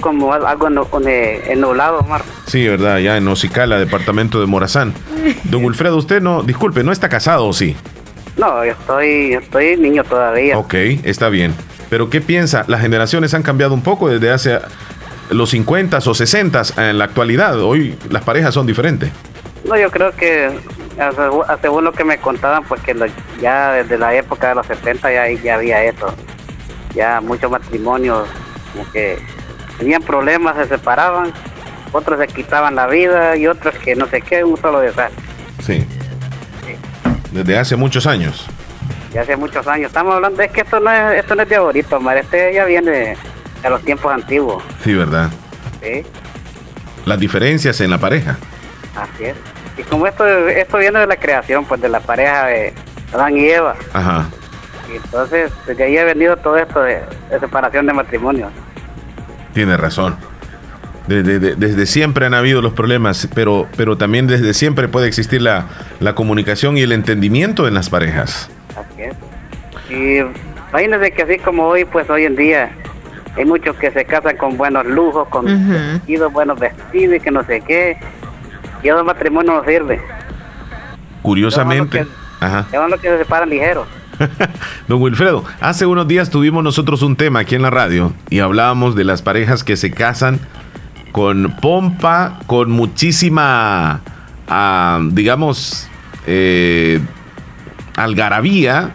como algo ennoblado, Omar. Sí, verdad, ya en Ocicala, departamento de Morazán. Don Wilfredo, usted no, disculpe, ¿no está casado o sí? No, yo estoy, estoy niño todavía. Ok, está bien. Pero ¿qué piensa? Las generaciones han cambiado un poco desde hace los 50 o 60 en la actualidad. Hoy las parejas son diferentes. No, yo creo que según lo que me contaban, pues que ya desde la época de los 70 ya, ya había eso. Ya muchos matrimonios como que tenían problemas, se separaban, otros se quitaban la vida y otros que no sé qué, un solo desastre. Sí. Desde hace muchos años. De hace muchos años. Estamos hablando, es que esto no es, esto no es de ahorita, Omar, este ya viene de los tiempos antiguos. Sí, ¿verdad? Sí. Las diferencias en la pareja. Así es. Y como esto, esto viene de la creación, pues de la pareja de Adán y Eva. Ajá. Y entonces, desde ahí ha venido todo esto de, de separación de matrimonio. Tiene razón. Desde, siempre han habido los problemas, pero, pero también desde siempre puede existir la, la comunicación y el entendimiento en las parejas. Así es. Y imagínense que así como hoy, pues hoy en día hay muchos que se casan con buenos lujos, con vestidos, buenos vestidos y que no sé qué. Y el matrimonio no sirve. Curiosamente. Ajá. lo que se separan ligeros. Don Wilfredo, hace unos días tuvimos nosotros un tema aquí en la radio y hablábamos de las parejas que se casan con pompa, con muchísima, ah, digamos, eh, algarabía,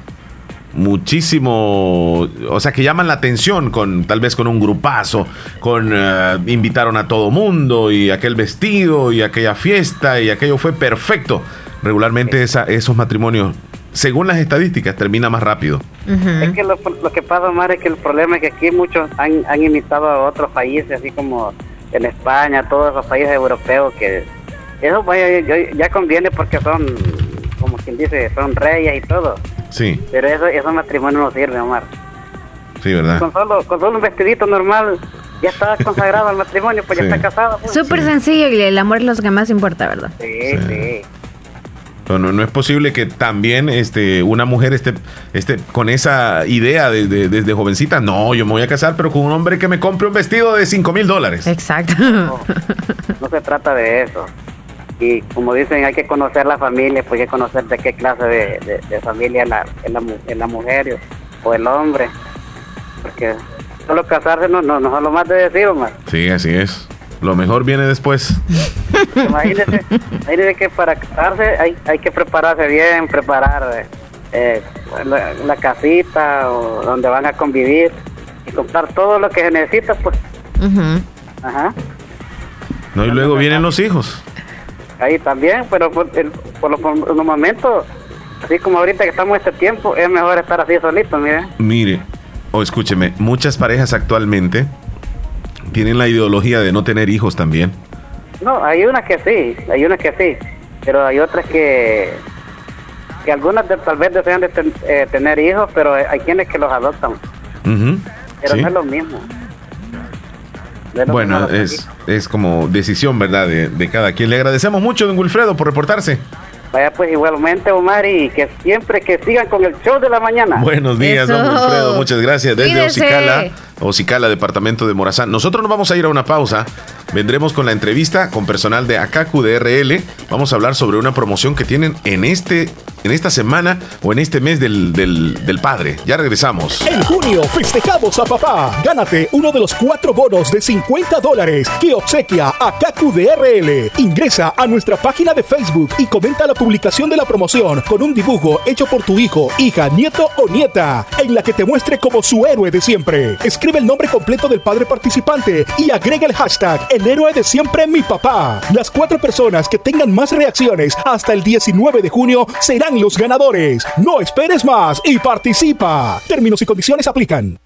muchísimo, o sea, que llaman la atención con tal vez con un grupazo, con eh, invitaron a todo mundo y aquel vestido y aquella fiesta y aquello fue perfecto. Regularmente esos matrimonios según las estadísticas, termina más rápido. Es que lo, que pasa, Mar, es que el problema es que aquí muchos han, han imitado a otros países, así como en España, todos los países europeos, que eso ya conviene porque son, como quien dice, son reyes y todo. Sí. Pero eso, esos matrimonios no sirven, Omar. Sí, ¿verdad? Con solo, con solo un vestidito normal ya está consagrado al matrimonio, pues ya está casado. Pues. Súper sencillo y el amor es lo que más importa, ¿verdad? sí. sí. No, no, es posible que también este, una mujer esté, esté con esa idea desde, desde, jovencita. No, yo me voy a casar, pero con un hombre que me compre un vestido de 5 mil dólares. Exacto. No, se trata de eso. Y como dicen, hay que conocer la familia, pues hay que conocer de qué clase de, familia es la, la, mujer o el hombre. Porque solo casarse no, no, no es lo más de decir, Omar. Sí, así es. Lo mejor viene después. Imagínese, que para casarse hay, hay que prepararse bien, preparar eh, la, casita o donde van a convivir y comprar todo lo que se necesita, pues. Ajá. No, y luego vienen los hijos. Ahí también, pero por, el, por, los, momentos, así como ahorita que estamos en este tiempo, es mejor estar así solito, mire. Mire, o escúcheme, muchas parejas actualmente tienen la ideología de no tener hijos también. No, hay unas que sí, hay unas que sí, pero hay otras que que algunas tal vez desean de eh, tener hijos, pero hay quienes que los adoptan. pero no es lo mismo. bueno, es, es como decisión, ¿verdad? De, de cada quien. Le agradecemos mucho, don Wilfredo, por reportarse. Vaya pues igualmente, Omar, y que siempre que sigan con el show de la mañana. Buenos días, don Wilfredo, muchas gracias. Desde Ocicala, Ocicala, departamento de Morazán. Nosotros nos vamos a ir a una pausa. Vendremos con la entrevista con personal de Akaku DRL. Vamos a hablar sobre una promoción que tienen en este en esta semana o en este mes del, del, padre. Ya regresamos. En junio festejamos a papá. Gánate uno de los cuatro bonos de 50 dólares que obsequia a KQDRL. Ingresa a nuestra página de Facebook y comenta la publicación de la promoción con un dibujo hecho por tu hijo, hija, nieto o nieta, en la que te muestre como su héroe de siempre. Escribe el nombre completo del padre participante y agrega el hashtag El héroe de siempre mi papá. Las cuatro personas que tengan más reacciones hasta el 19 de junio serán los ganadores. No esperes más y participa. Términos y condiciones aplican.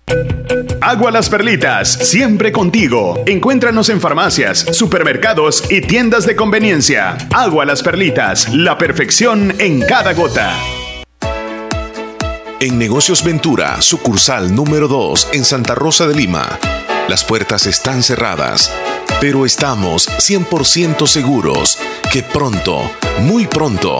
Agua Las Perlitas, siempre contigo. Encuéntranos en farmacias, supermercados y tiendas de conveniencia. Agua Las Perlitas, la perfección en cada gota. En Negocios Ventura, sucursal número 2 en Santa Rosa de Lima. Las puertas están cerradas pero estamos 100% seguros que pronto, muy pronto,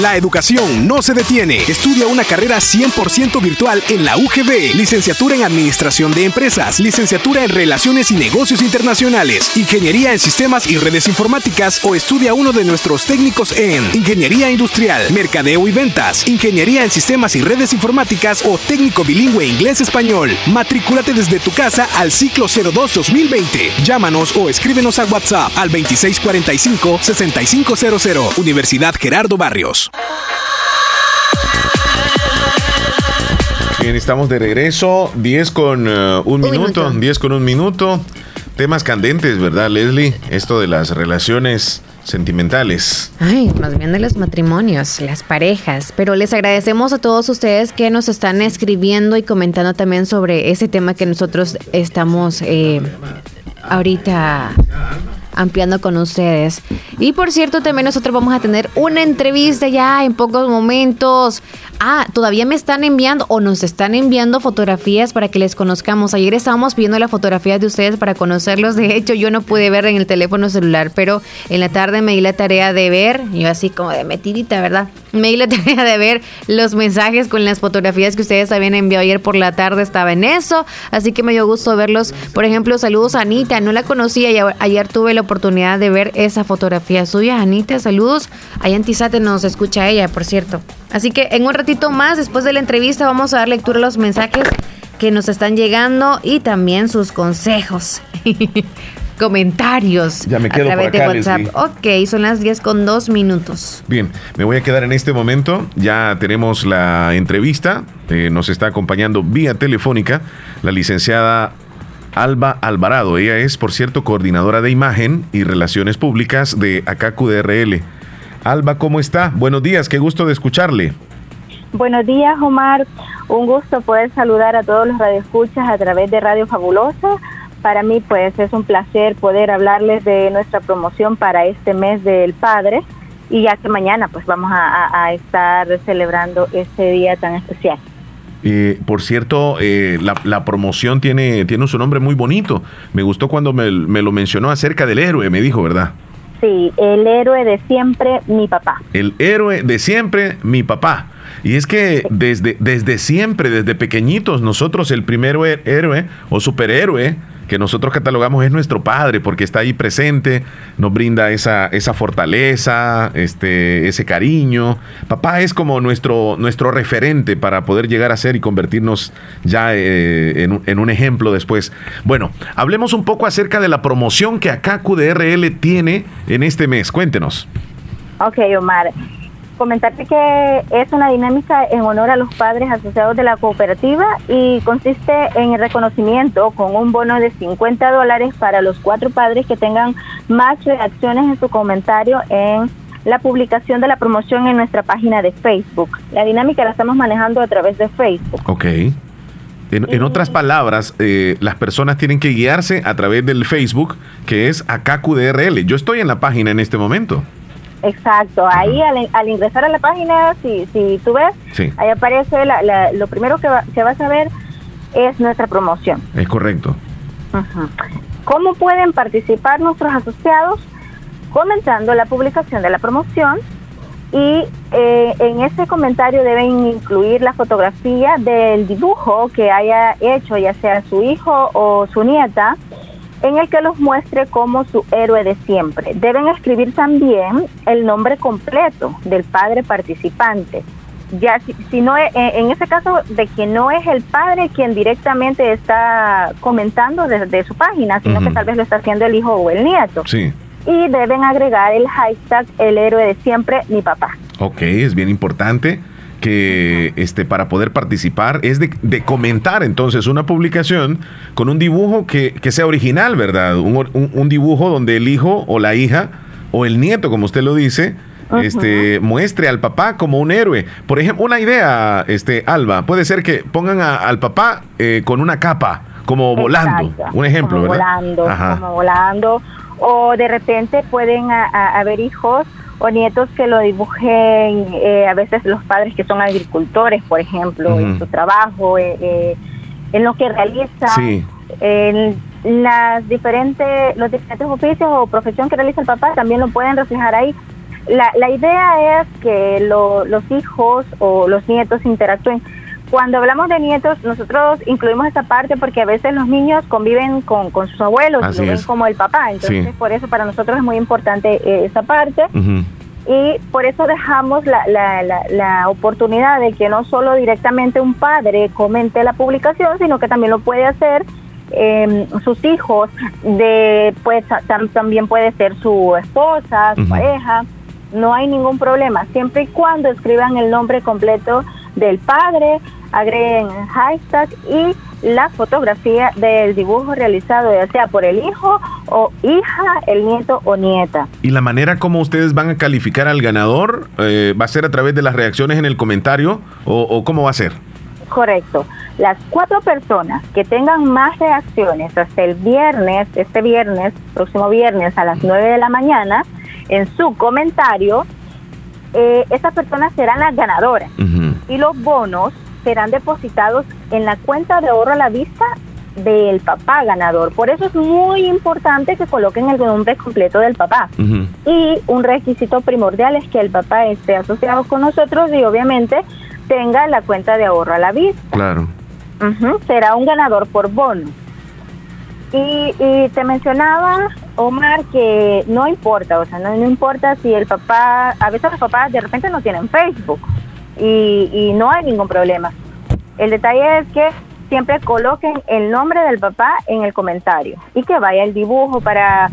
La educación no se detiene. Estudia una carrera 100% virtual en la UGB. Licenciatura en Administración de Empresas, licenciatura en Relaciones y Negocios Internacionales, Ingeniería en Sistemas y Redes Informáticas o estudia uno de nuestros técnicos en Ingeniería Industrial, Mercadeo y Ventas, Ingeniería en Sistemas y Redes Informáticas o técnico bilingüe inglés-español. Matrículate desde tu casa al ciclo 02-2020. Llámanos o escríbenos a WhatsApp al 2645-6500. Universidad Gerardo Barrios. Bien, estamos de regreso. 10 con uh, un, minuto, 10 con un minuto. Temas candentes, ¿verdad, Leslie? Esto de las relaciones sentimentales. Ay, más bien de los matrimonios, las parejas. Pero les agradecemos a todos ustedes que nos están escribiendo y comentando también sobre ese tema que nosotros estamos eh, ahorita ampliando con ustedes. Y por cierto, también nosotros vamos a tener una entrevista ya en pocos momentos. Ah, todavía me están enviando o nos están enviando fotografías para que les conozcamos. Ayer estábamos pidiendo las fotografías de ustedes para conocerlos. De hecho, yo no pude ver en el teléfono celular, pero en la tarde me di la tarea de ver, yo así como de metidita, ¿verdad? Me di la tarea de ver los mensajes con las fotografías que ustedes habían enviado ayer por la tarde. Estaba en eso, así que me dio gusto verlos. Por ejemplo, saludos a Anita, no la conocía y ayer tuve la oportunidad de ver esa fotografía suya. Anita, saludos. Allá en Tizate nos escucha ella, por cierto. Así que en un ratito más, después de la entrevista, vamos a dar lectura a los mensajes que nos están llegando y también sus consejos. comentarios ya me quedo a través por acá, de WhatsApp. Ok, son las 10 con 2 minutos. Bien, me voy a quedar en este momento. Ya tenemos la entrevista. Eh, nos está acompañando vía telefónica la licenciada Alba Alvarado. Ella es, por cierto, coordinadora de imagen y relaciones públicas de ACACUDRL. Alba, ¿cómo está? Buenos días, qué gusto de escucharle. Buenos días, Omar. Un gusto poder saludar a todos los radioescuchas a través de Radio Fabulosa. Para mí, pues, es un placer poder hablarles de nuestra promoción para este mes del Padre y ya que mañana, pues, vamos a, estar celebrando este día tan especial. Eh, por cierto, eh, la, promoción tiene, tiene su nombre muy bonito. Me gustó cuando me, me lo mencionó acerca del héroe, me dijo, ¿verdad? Sí, el héroe de siempre, mi papá. El héroe de siempre, mi papá. Y es que desde, desde siempre, desde pequeñitos, nosotros el primer héroe o superhéroe que nosotros catalogamos es nuestro Padre, porque está ahí presente, nos brinda esa, esa fortaleza, este, ese cariño. Papá es como nuestro, nuestro referente para poder llegar a ser y convertirnos ya eh, en, un ejemplo después. Bueno, hablemos un poco acerca de la promoción que acá QDRL tiene en este mes. Cuéntenos. Ok, Omar comentarte que es una dinámica en honor a los padres asociados de la cooperativa y consiste en el reconocimiento con un bono de 50 dólares para los cuatro padres que tengan más reacciones en su comentario en la publicación de la promoción en nuestra página de Facebook. La dinámica la estamos manejando a través de Facebook. Ok. En, otras palabras, eh, las personas tienen que guiarse a través del Facebook, que es AKQDRL. Yo estoy en la página en este momento. Exacto, ahí al, ingresar a la página, si, si tú ves, ahí aparece lo primero que, va a saber es nuestra promoción. Es correcto. ¿Cómo pueden participar nuestros asociados? Comenzando la publicación de la promoción y eh, en ese comentario deben incluir la fotografía del dibujo que haya hecho, ya sea su hijo o su nieta, en el que los muestre como su héroe de siempre. Deben escribir también el nombre completo del padre participante. Ya si, no eh, en ese caso de que no es el padre quien directamente está comentando desde su página, sino que tal vez lo está haciendo el hijo o el nieto. Sí. Y deben agregar el hashtag el héroe de siempre, mi papá. Ok, es bien importante que este, para poder participar es de, comentar entonces una publicación con un dibujo que, sea original, ¿verdad? Un, dibujo donde el hijo o la hija o el nieto, como usted lo dice, este, muestre al papá como un héroe. Por ejemplo, una idea, este, Alba, puede ser que pongan al papá eh, con una capa, como volando. Un ejemplo, como Volando, como volando. O de repente pueden haber hijos o nietos que lo dibujen, eh, a veces los padres que son agricultores, por ejemplo, en su trabajo, eh, eh, en lo que realiza, en las diferentes, los diferentes oficios o profesión que realiza el papá, también lo pueden reflejar ahí. La, la idea es que los hijos o los nietos interactúen. Cuando hablamos de nietos, nosotros incluimos esa parte porque a veces los niños conviven con, sus abuelos y lo ven como el papá. Entonces, por eso para nosotros es muy importante eh, esa parte. Y por eso dejamos la, la, la, oportunidad de que no solo directamente un padre comente la publicación, sino que también lo puede hacer em, sus hijos, de pues también puede ser su esposa, su pareja. No hay ningún problema, siempre y cuando escriban el nombre completo del padre, agreguen el hashtag y la fotografía del dibujo realizado ya sea por el hijo o hija, el nieto o nieta. ¿Y la manera como ustedes van a calificar al ganador eh, va a ser a través de las reacciones en el comentario o, cómo va a ser? Correcto. Las cuatro personas que tengan más reacciones hasta el viernes, este viernes, próximo viernes a las 9 de la mañana, en su comentario, eh, esas personas serán las ganadoras. Y los bonos serán depositados en la cuenta de ahorro a la vista del papá ganador. Por eso es muy importante que coloquen el nombre completo del papá. Y un requisito primordial es que el papá esté asociado con nosotros y obviamente tenga la cuenta de ahorro a la vista. Claro. Será un ganador por bono. Y, te mencionaba, Omar, que no importa, o sea, no, importa si el papá, a veces los papás de repente no tienen Facebook y, y no hay ningún problema. El detalle es que siempre coloquen el nombre del papá en el comentario y que vaya el dibujo para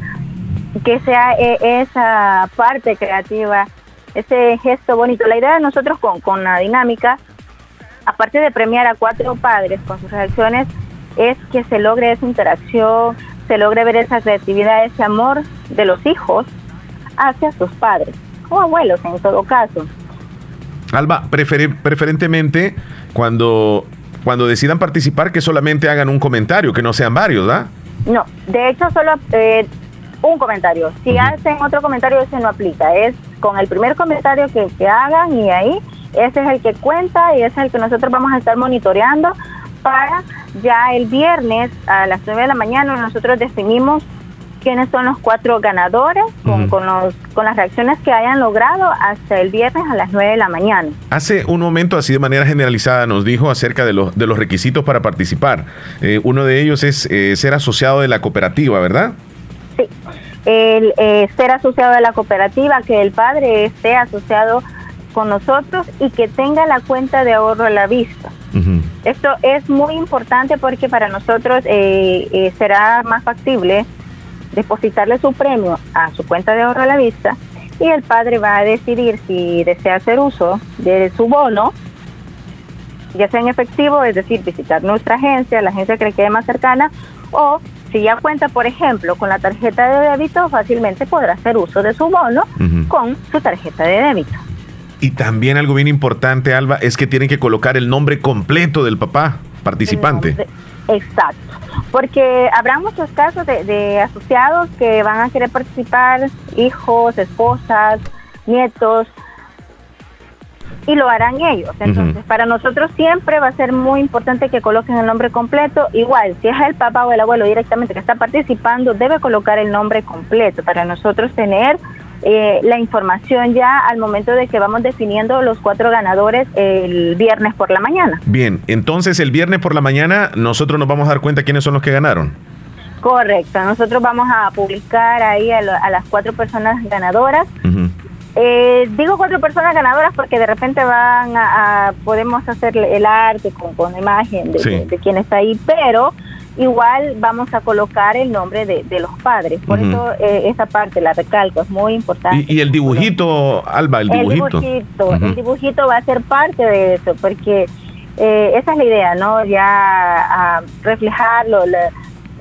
que sea e, esa parte creativa, ese gesto bonito. La idea de nosotros con, con la dinámica aparte de premiar a cuatro padres con sus reacciones, es que se logre esa interacción, se logre ver esa creatividad, ese amor de los hijos hacia sus padres o abuelos en todo caso. Alba, preferentemente cuando, cuando decidan participar que solamente hagan un comentario, que no sean varios, ¿verdad? No, de hecho solo eh, un comentario. Si hacen otro comentario, ese no aplica. Es con el primer comentario que, que hagan y ahí ese es el que cuenta y ese es el que nosotros vamos a estar monitoreando para ya el viernes a las 9 de la mañana nosotros definimos quiénes son los cuatro ganadores con, con, los, con las reacciones que hayan logrado hasta el viernes a las 9 de la mañana. Hace un momento, así de manera generalizada, nos dijo acerca de los, de los requisitos para participar. Eh, uno de ellos es eh, ser asociado de la cooperativa, ¿verdad? Sí, el eh, ser asociado de la cooperativa, que el padre esté asociado con nosotros y que tenga la cuenta de ahorro a la vista. Esto es muy importante porque para nosotros eh, eh, será más factible depositarle su premio a su cuenta de ahorro a la vista y el padre va a decidir si desea hacer uso de su bono, ya sea en efectivo, es decir, visitar nuestra agencia, la agencia que le quede más cercana, o si ya cuenta, por ejemplo, con la tarjeta de débito, fácilmente podrá hacer uso de su bono con su tarjeta de débito. Y también algo bien importante, Alba, es que tienen que colocar el nombre completo del papá participante. Exacto, porque habrá muchos casos de, asociados que van a querer participar, hijos, esposas, nietos, y lo harán ellos. Entonces, para nosotros siempre va a ser muy importante que coloquen el nombre completo. Igual, si es el papá o el abuelo directamente que está participando, debe colocar el nombre completo para nosotros tener eh, la información ya al momento de que vamos definiendo los cuatro ganadores el viernes por la mañana. Bien, entonces el viernes por la mañana nosotros nos vamos a dar cuenta quiénes son los que ganaron. Correcto, nosotros vamos a publicar ahí a, las cuatro personas ganadoras. Eh, digo cuatro personas ganadoras porque de repente van a, podemos hacer el arte con, con imagen de, de, quién está ahí, pero igual vamos a colocar el nombre de, los padres. Por eso eh, esa parte la recalco, es muy importante. ¿Y, el dibujito, Alba, el dibujito? El dibujito, el dibujito va a ser parte de eso, porque eh, esa es la idea, ¿no? Ya a reflejarlo,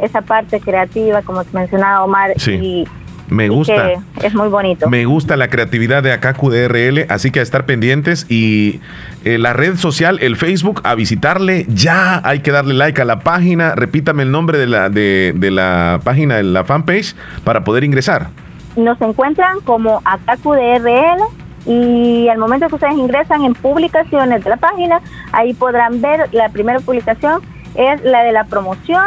esa parte creativa, como mencionaba Omar, y me gusta. Es muy bonito. Me gusta la creatividad de Akaku DRL, así que a estar pendientes y eh, la red social, el Facebook, a visitarle ya. Hay que darle like a la página. Repítame el nombre de la, de, la página, de la fanpage, para poder ingresar. Nos encuentran como Akaku DRL y al momento que ustedes ingresan en publicaciones de la página, ahí podrán ver la primera publicación es la de la promoción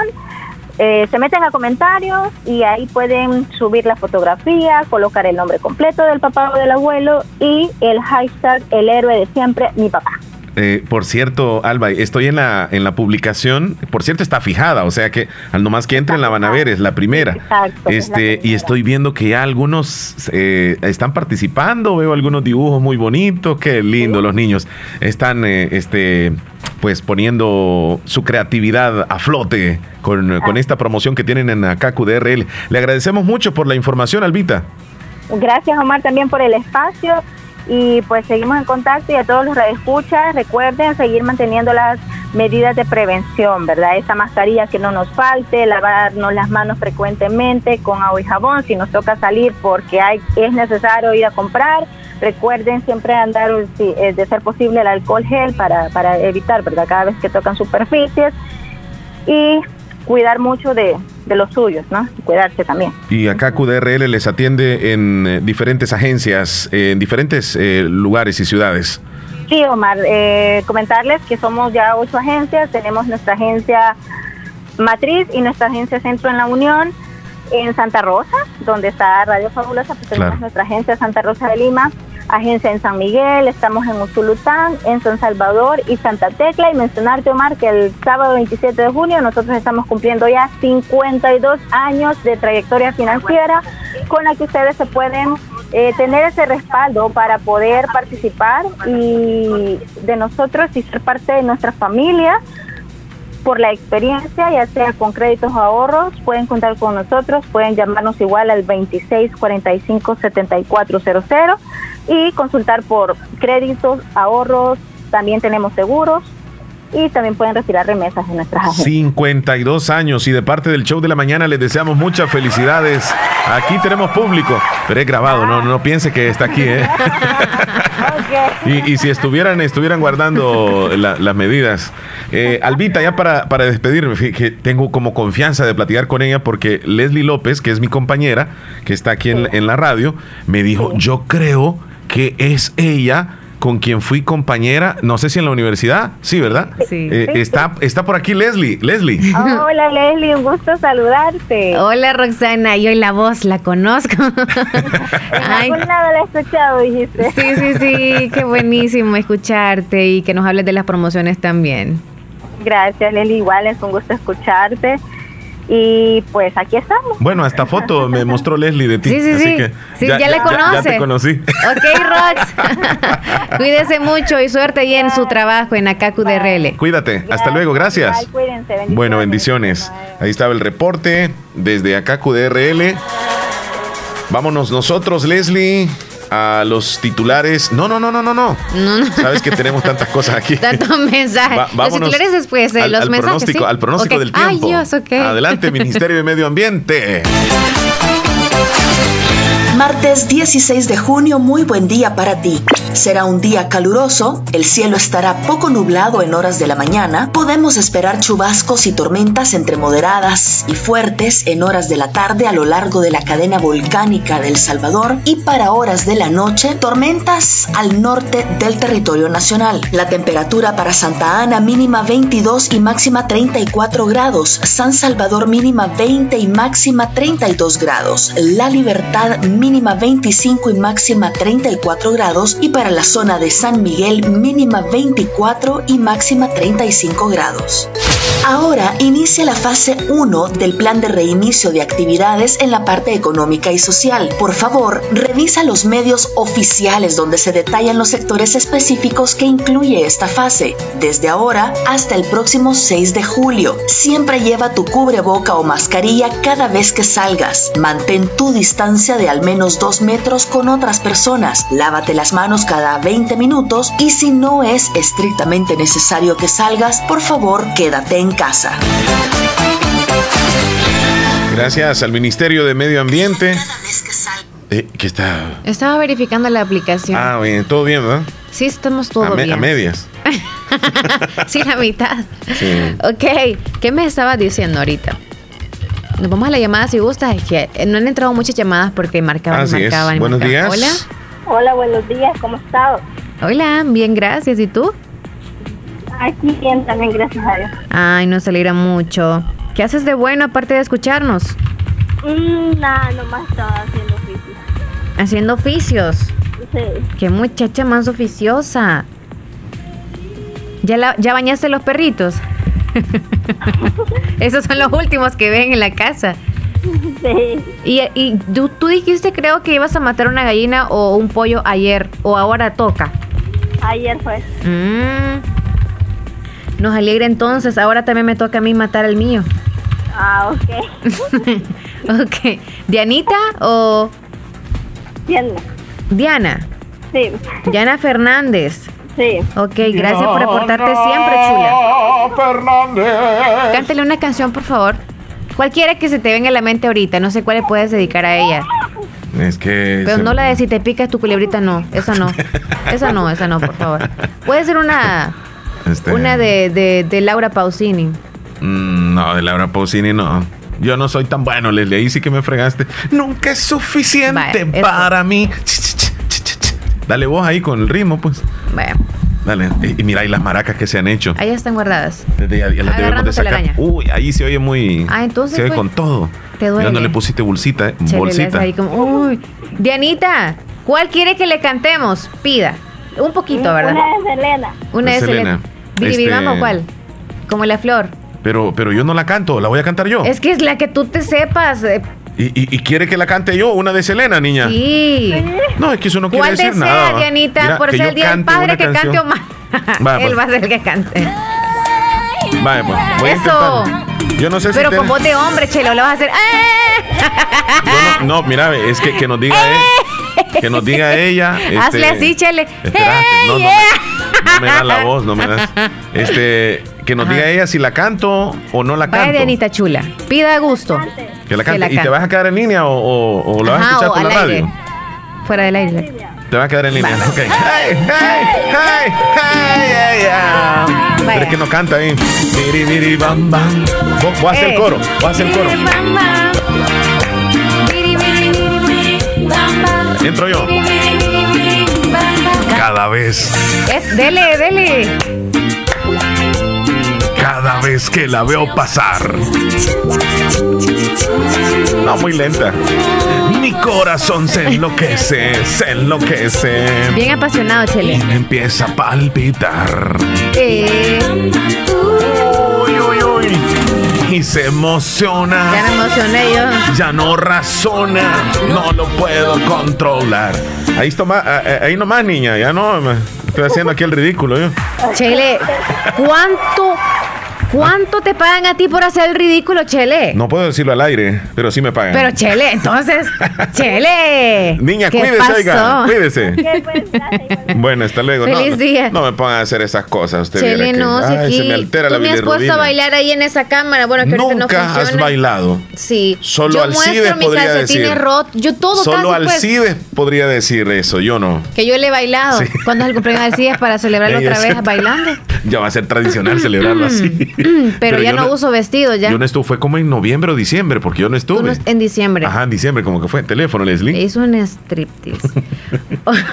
eh, se meten a comentarios y ahí pueden subir la fotografía, colocar el nombre completo del papá o del abuelo y el hashtag el héroe de siempre, mi papá. Eh, por cierto, Alba, estoy en la, en la publicación, por cierto está fijada, o sea que al nomás que entren la van a ver, es la primera. Exacto, este, y estoy viendo que ya algunos eh, están participando, veo algunos dibujos muy bonitos, qué lindo los niños. Están este pues poniendo su creatividad a flote con, con esta promoción que tienen en Akaku DRL. Le agradecemos mucho por la información, Albita. Gracias, Omar, también por el espacio y pues seguimos en contacto y a todos los radioescuchas recuerden seguir manteniendo las medidas de prevención, ¿verdad? Esa mascarilla que no nos falte, lavarnos las manos frecuentemente con agua y jabón si nos toca salir porque hay, es necesario ir a comprar Recuerden siempre andar, eh, de ser posible, el alcohol gel para, para evitar, ¿verdad? Cada vez que tocan superficies y cuidar mucho de, de los suyos, ¿no? cuidarse también. Y acá QDRL les atiende en eh, diferentes agencias, en diferentes eh, lugares y ciudades. Sí, Omar, eh, comentarles que somos ya ocho agencias, tenemos nuestra agencia matriz y nuestra agencia centro en la Unión en Santa Rosa, donde está Radio Fabulosa, pues tenemos nuestra agencia Santa Rosa de Lima, agencia en San Miguel, estamos en Usulután, en San Salvador y Santa Tecla. Y mencionarte, Omar, que el sábado 27 de junio nosotros estamos cumpliendo ya 52 años de trayectoria financiera con la que ustedes se pueden eh, tener ese respaldo para poder participar y de nosotros y ser parte de nuestra familia por la experiencia, ya sea con créditos o ahorros, pueden contar con nosotros, pueden llamarnos igual al 2645 7400 y consultar por créditos, ahorros, también tenemos seguros y también pueden retirar remesas en nuestras agencias. 52 años y de parte del show de la mañana les deseamos muchas felicidades. Aquí tenemos público, pero es grabado, no, no piense que está aquí. ¿eh? y, si estuvieran, estuvieran guardando las medidas. Eh, Albita, ya para, para despedirme, que tengo como confianza de platicar con ella porque Leslie López, que es mi compañera, que está aquí en, en la radio, me dijo, yo creo que es ella con quien fui compañera, no sé si en la universidad, sí, ¿verdad? Sí. Eh, está, está por aquí Leslie. Leslie. Hola Leslie, un gusto saludarte. Hola Roxana, yo la voz la conozco. en algún lado la he escuchado, dijiste. Sí, sí, sí, qué buenísimo escucharte y que nos hables de las promociones también. Gracias Leslie, igual es un gusto escucharte. Y pues aquí estamos. Bueno, esta foto me mostró Leslie de ti. Sí, sí, sí. sí ya, le conoce. Ya, te conocí. Ok, Rox. Cuídese mucho y suerte ahí en su trabajo en Akaku DRL. Cuídate. Hasta luego. Gracias. Bueno, bendiciones. Ahí estaba el reporte desde Akaku DRL. Vámonos nosotros, Leslie a los titulares. No, no, no, no, no, no. Sabes que tenemos tantas cosas aquí. Tantos mensajes. los titulares después, eh, los mensajes. Pronóstico, Al pronóstico del tiempo. Ay, Dios, okay. Adelante, Ministerio de Medio Ambiente. Martes 16 de junio, muy buen día para ti. Será un día caluroso, el cielo estará poco nublado en horas de la mañana, podemos esperar chubascos y tormentas entre moderadas y fuertes en horas de la tarde a lo largo de la cadena volcánica del Salvador y para horas de la noche, tormentas al norte del territorio nacional. La temperatura para Santa Ana mínima 22 y máxima 34 grados, San Salvador mínima 20 y máxima 32 grados, La Libertad mínima 25 y máxima 34 grados y para la zona de San Miguel mínima 24 y máxima 35 grados. Ahora inicia la fase 1 del plan de reinicio de actividades en la parte económica y social. Por favor, revisa los medios oficiales donde se detallan los sectores específicos que incluye esta fase. Desde ahora hasta el próximo 6 de julio. Siempre lleva tu cubreboca o mascarilla cada vez que salgas. Mantén tu distancia de al menos menos dos metros con otras personas. Lávate las manos cada 20 minutos y si no es estrictamente necesario que salgas, por favor quédate en casa. Gracias al Ministerio de Medio Ambiente. Eh, ¿Qué está? Estaba verificando la aplicación. Ah, bien, todo bien, ¿verdad? Sí, estamos todo bien. A medias. sí, la mitad. Sí. Ok, ¿qué me estaba diciendo ahorita? Nos vamos a la llamada si gusta. Es que no han entrado muchas llamadas porque marcaban, y marcaban. buenos días. Hola. Hola, buenos días. ¿Cómo estás? Hola, bien, gracias. ¿Y tú? Aquí bien, también, gracias a Dios. Ay, nos alegra mucho. ¿Qué haces de bueno aparte de escucharnos? Mm, nada, nomás estaba haciendo oficios. ¿Haciendo oficios? Sí. Qué muchacha más oficiosa. ¿Ya, la, ¿Ya bañaste los perritos? Esos son los últimos que ven en la casa. Sí. Y, tú, dijiste, creo que ibas a matar una gallina o un pollo ayer, o ahora toca. Ayer fue. Mm. Nos alegra entonces, ahora también me toca a mí matar al mío. Ah, ok. ok. ¿Dianita o...? Diana. Diana. Sí. Diana Fernández. Sí. Ok, gracias por reportarte siempre, chula. Fernández. Cántale una canción, por favor. Cualquiera que se te venga a la mente ahorita, no sé cuál le puedes dedicar a ella. Es que. Pero se- no la de si te pica tu culebrita, no. Esa no. Esa no, esa no, por favor. Puede ser una, este, una de, de, de Laura Pausini. mm, no, de Laura Pausini no. Yo no soy tan bueno, Leslie. Ahí sí que me fregaste. Nunca es suficiente para mí. Dale vos ahí con el ritmo, pues. Vaya, Dale. Y, y mira, y las maracas que se han hecho. ahí están guardadas. Desde ya, las debemos de sacar. Uy, ahí se oye muy. Ah, entonces, Se oye pues, con todo. te duele. Mira, no le pusiste bolsita, eh, bolsita. ahí como, uy. Dianita, ¿cuál quiere que le cantemos? Pida. Un poquito, ¿verdad? Una de Selena. Una de De Selena. Selena. Biribiribamba, Este- ¿cuál? Como la flor. Pero, pero yo no la canto, la voy a cantar yo. Es que es la que tú te sepas. eh, Y, y- y quiere que la cante yo, una de Selena, niña. Sí. No, es que eso no quiere ¿Cuál decir desea, nada. Dianita? Mira, por ser el Día del Padre, que cante. Omar. Va, Él pues. va a ser el que cante. Vale, pues, voy Eso. Yo no sé si Pero con voz de hombre, chelo, lo vas a hacer. ¡eh! yo no, no, mira, es que, que nos diga ella. Que nos diga ella. este, Hazle así, chele. Espérate, no, no, ¡Eh, me, no me da la voz, no me das. Este, que nos diga ella si la canto o no la Vaya, canto. Dianita chula. Pida gusto. Que la cante. la ¿Y te vas a quedar en línea o, o- o la vas a Ajá, escuchar o por la radio? aire. Fuera del aire. Te vas a quedar en línea. Ok. Hey, hey, hey, hey, yeah. Pero es que no canta ahí. Miri, miri, bam, bam. Vos haces Eh. el coro. Vos haces el coro. Entro yo. Cada vez, Es, dele, dele. Cada vez que la veo pasar. No, muy lenta. Mi corazón se enloquece, se enloquece. Bien apasionado, Chele. Me empieza a palpitar. Eh. Y se emociona. ya me emocioné yo. Ya no razona, no lo puedo controlar. Ahí, toma, ahí nomás, niña, ya no, me- estoy haciendo aquí el ridículo yo. Chele, ¿cuánto, cuánto te pagan a ti por hacer el ridículo, Chele? No puedo decirlo al aire, pero sí me pagan. Pero Chele, entonces, Chele. Niña, ¿qué cuídese, pasó? oiga, cuídese. Bueno, hasta luego. Feliz no, día. No me pongan a hacer esas cosas. Usted Chele, que- no, si ay, aquí se me altera tú la me has puesto a bailar ahí en esa cámara. Bueno, que ahorita no Nunca has bailado. Sí. Solo yo Alcides muestro mi podría calcetín decir. Yo todo Solo casi, pues, podría decir eso, yo no. que yo le he bailado. Sí. Cuando es el cumpleaños de Alcides para celebrarlo otra vez bailando. Ya va a ser tradicional celebrarlo así. Pero, ya no, uso vestido, ya. Yo no estuve, fue como en noviembre o diciembre, porque yo no estuve. no- en diciembre. Ajá, en diciembre, como que fue. Teléfono, Leslie. Hizo un striptease. Hola,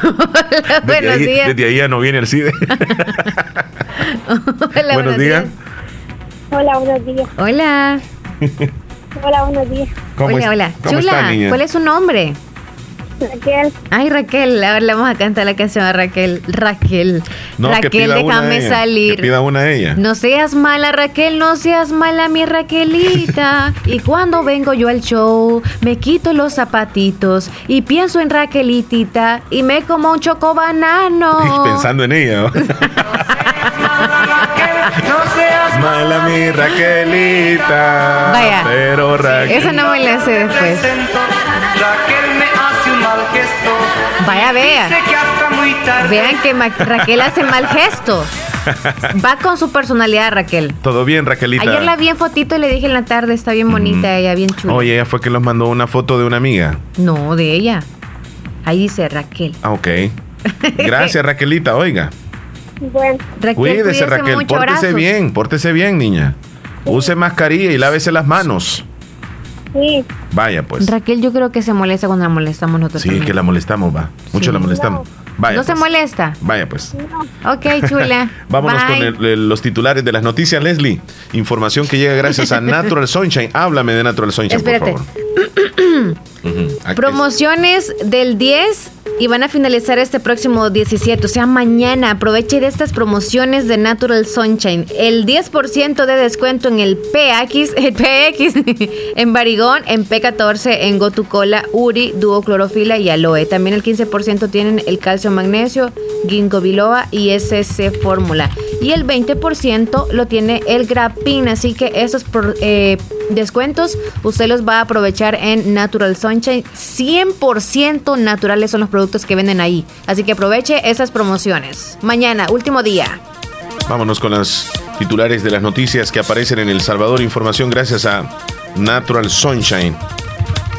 Desde buenos ahí, días. desde ahí ya no viene el CIDE. Hola, buenos días. Hola, buenos días. Hola. Hola, buenos días. ¿Cómo hola, hola. cómo Chula, está, niña? ¿cuál es su nombre? Raquel. Ay, Raquel. A ver, le vamos a cantar la canción a Raquel. Raquel. No, que Raquel, déjame ella, salir. Que pida una a ella. No seas mala, Raquel, no seas mala, mi Raquelita. y cuando vengo yo al show, me quito los zapatitos y pienso en Raquelitita y me como un choco banano. Pensando en ella. ¿no? Mala mi Raquelita. Vaya. Pero Raquel. Esa no me la sé después. Vaya, vea. Vean que Ma- Raquel hace mal gesto. Va con su personalidad, Raquel. Todo bien, Raquelita. Ayer la vi en fotito y le dije en la tarde, está bien bonita ella, bien chula. Oye, ella fue que nos mandó una foto de una amiga. No, de ella. Ahí dice Raquel. Ah, ok. Gracias, Raquelita. Oiga. Bueno. Raquel, Cuídese, cuídese Raquel. mucho, Pórtese bien, pórtese bien, niña. Use mascarilla y lávese las manos. Sí. Vaya, pues. Raquel, yo creo que se molesta cuando la molestamos nosotros. Sí, también. que la molestamos, va. Mucho la molestamos. Vaya, ¿No se pues. molesta? Vaya, pues. Ok, chula. Vámonos Bye. con el- el- los titulares de las noticias, Leslie. Información que llega gracias a Natural Sunshine. Háblame de Natural Sunshine, Espérate. por favor. Promociones del 10 y van a finalizar este próximo 17, o sea, mañana. Aproveche de estas promociones de Natural Sunshine. El 10% de descuento en el PX, el PX en Barigón, en P14, en Gotucola, Uri, Duo Clorofila y Aloe. También el 15% tienen el calcio magnesio, ginkgo biloba y SC Fórmula. Y el 20% lo tiene el Grapin, así que esos eh, descuentos usted los va a aprovechar en Natural Sunshine. 100% naturales son los productos que venden ahí. Así que aproveche esas promociones. Mañana, último día. Vámonos con las titulares de las noticias que aparecen en El Salvador. Información gracias a Natural Sunshine.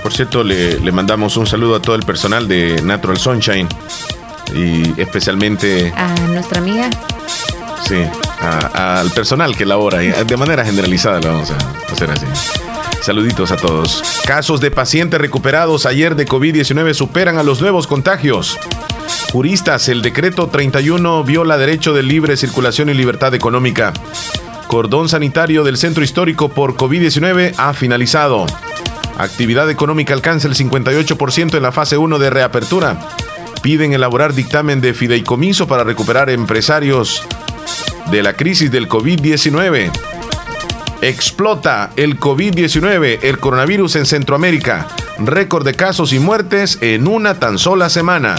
Por cierto, le, le mandamos un saludo a todo el personal de Natural Sunshine y especialmente A nuestra amiga. Sí, al personal que labora. De manera generalizada lo vamos a hacer así. Saluditos a todos. Casos de pacientes recuperados ayer de COVID-19 superan a los nuevos contagios. Juristas, el decreto 31 viola derecho de libre circulación y libertad económica. Cordón sanitario del centro histórico por COVID-19 ha finalizado. Actividad económica alcanza el 58% en la fase 1 de reapertura. Piden elaborar dictamen de fideicomiso para recuperar empresarios de la crisis del COVID-19. Explota el COVID-19, el coronavirus en Centroamérica. Récord de casos y muertes en una tan sola semana.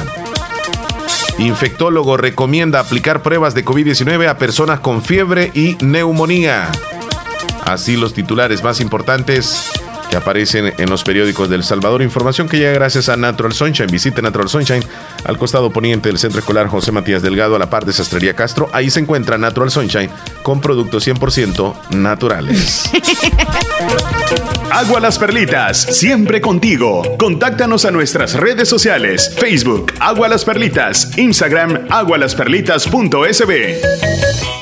Infectólogo recomienda aplicar pruebas de COVID-19 a personas con fiebre y neumonía. Así los titulares más importantes que aparecen en los periódicos del Salvador. Información que llega gracias a Natural Sunshine. Visite Natural Sunshine al costado poniente del Centro Escolar José Matías Delgado a la par de Sastrería Castro. Ahí se encuentra Natural Sunshine con productos 100% naturales. Agua Las Perlitas, siempre contigo. Contáctanos a nuestras redes sociales: Facebook, Agua Las Perlitas, Instagram, agualasperlitas.sb.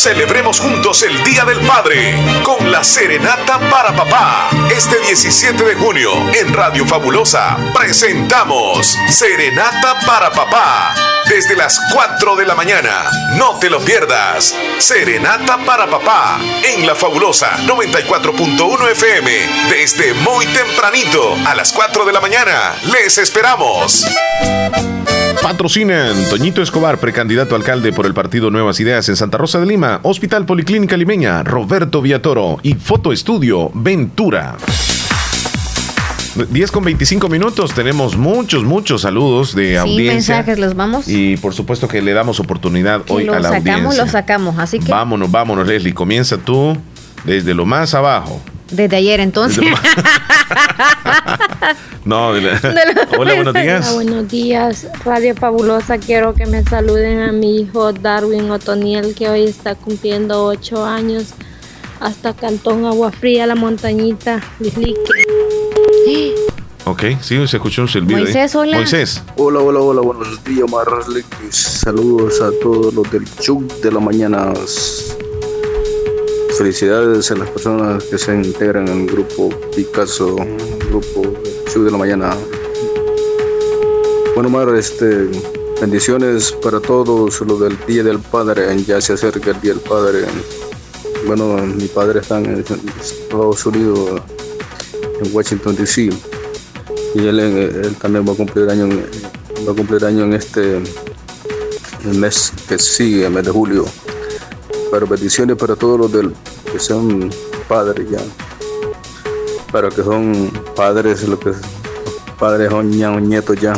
Celebremos juntos el Día del Padre con la Serenata para Papá. Este 17 de junio en Radio Fabulosa presentamos Serenata para Papá. Desde las 4 de la mañana. No te lo pierdas. Serenata para Papá en La Fabulosa 94.1 FM. Desde muy tempranito a las 4 de la mañana. Les esperamos. Patrocinan Toñito Escobar, precandidato alcalde por el partido Nuevas Ideas en Santa Rosa de Lima, Hospital Policlínica Limeña, Roberto Villatoro y Fotoestudio Ventura. 10 con 25 minutos, tenemos muchos, muchos saludos de Sí, audiencia. mensajes, los vamos. Y por supuesto que le damos oportunidad Que hoy lo a la sacamos, audiencia. lo sacamos. Así que Vámonos, vámonos, Leslie. Comienza tú desde lo más abajo. desde ayer entonces. No, de la- Hola, buenos días. Hola, buenos días. Radio Fabulosa, quiero que me saluden a mi hijo Darwin Otoniel, que hoy está cumpliendo ocho años. Hasta Cantón Agua Fría, La Montañita, Lislique. Ok, sí, se escuchó un silbido. Moisés, hola. Moisés. Hola, hola, hola, buenos días, Marles. Saludos a todos los del Chuc de la mañana. Felicidades a las personas que se integran el grupo Picasso, grupo Chuc de la mañana. Bueno, Mar, este, bendiciones para todos, lo del Día del Padre, ya se acerca el Día del Padre. Bueno, mi padre está en Estados Unidos, en Washington, D.C. y él, él también va a cumplir año va a cumplir año en este mes que sigue, el mes de julio. Pero bendiciones para todos los del que son padres ya. Pero que son padres, lo que padres son ya, nietos ya.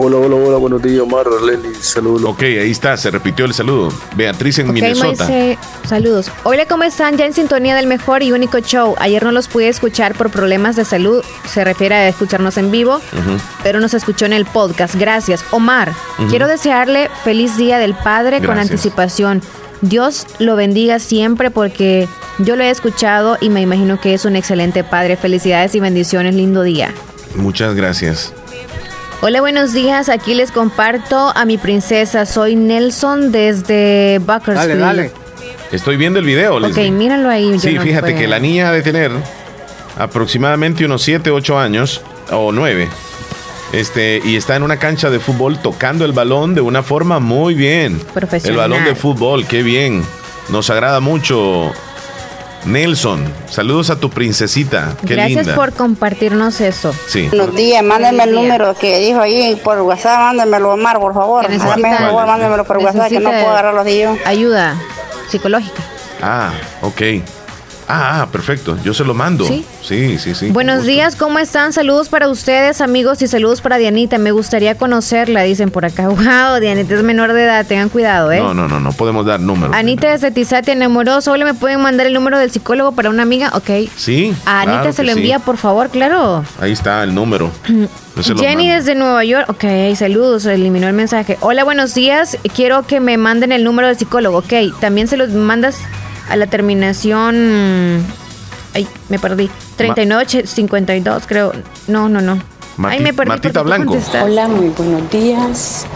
Hola, hola, hola, buenos días, Omar, Leli, saludos. Ok, ahí está, se repitió el saludo. Beatriz en Minnesota. Saludos. Hola, ¿cómo están? Ya en sintonía del mejor y único show. Ayer no los pude escuchar por problemas de salud. Se refiere a escucharnos en vivo, pero nos escuchó en el podcast. Gracias. Omar, quiero desearle feliz día del Padre con anticipación. Dios lo bendiga siempre porque yo lo he escuchado y me imagino que es un excelente padre. Felicidades y bendiciones. Lindo día. Muchas gracias. Hola, buenos días. Aquí les comparto a mi princesa. Soy Nelson desde Bakersfield. Estoy viendo el video. Ok, Leslie. míralo ahí. yo Sí, no fíjate puedo. que la niña ha de tener aproximadamente unos 7, 8 años o 9. Este, y está en una cancha de fútbol tocando el balón de una forma muy bien. El Profesional. balón de fútbol, qué bien. Nos agrada mucho. Nelson, saludos a tu princesita. Qué Gracias linda. por compartirnos eso. Sí. Buenos días, mándenme el número que dijo ahí por WhatsApp, mándenmelo Omar, por favor. El favor, mándenmelo por WhatsApp, que no puedo agarrar los de yo. Ayuda psicológica. Ah, ok. Ah, ah, perfecto. Yo se lo mando. ¿Sí? Sí, sí, sí. Buenos días, ¿cómo están? Saludos para ustedes, amigos, y saludos para Dianita. Me gustaría conocerla, dicen por acá. Wow, Dianita es menor de edad, tengan cuidado, ¿eh? No, no, no, no podemos dar números. Anita desde Tizate enamoró. Solo me pueden mandar el número del psicólogo para una amiga. Ok. Sí. A Anita claro se lo sí. envía, por favor, claro. Ahí está el número. Jenny desde Nueva York. Ok, saludos. Eliminó el mensaje. Hola, buenos días. Quiero que me manden el número del psicólogo. Ok, también se los mandas a la terminación. Ay, me perdí. 3952, creo. No, no, no. Ay, me perdí. Tú Blanco. Hola, muy buenos días.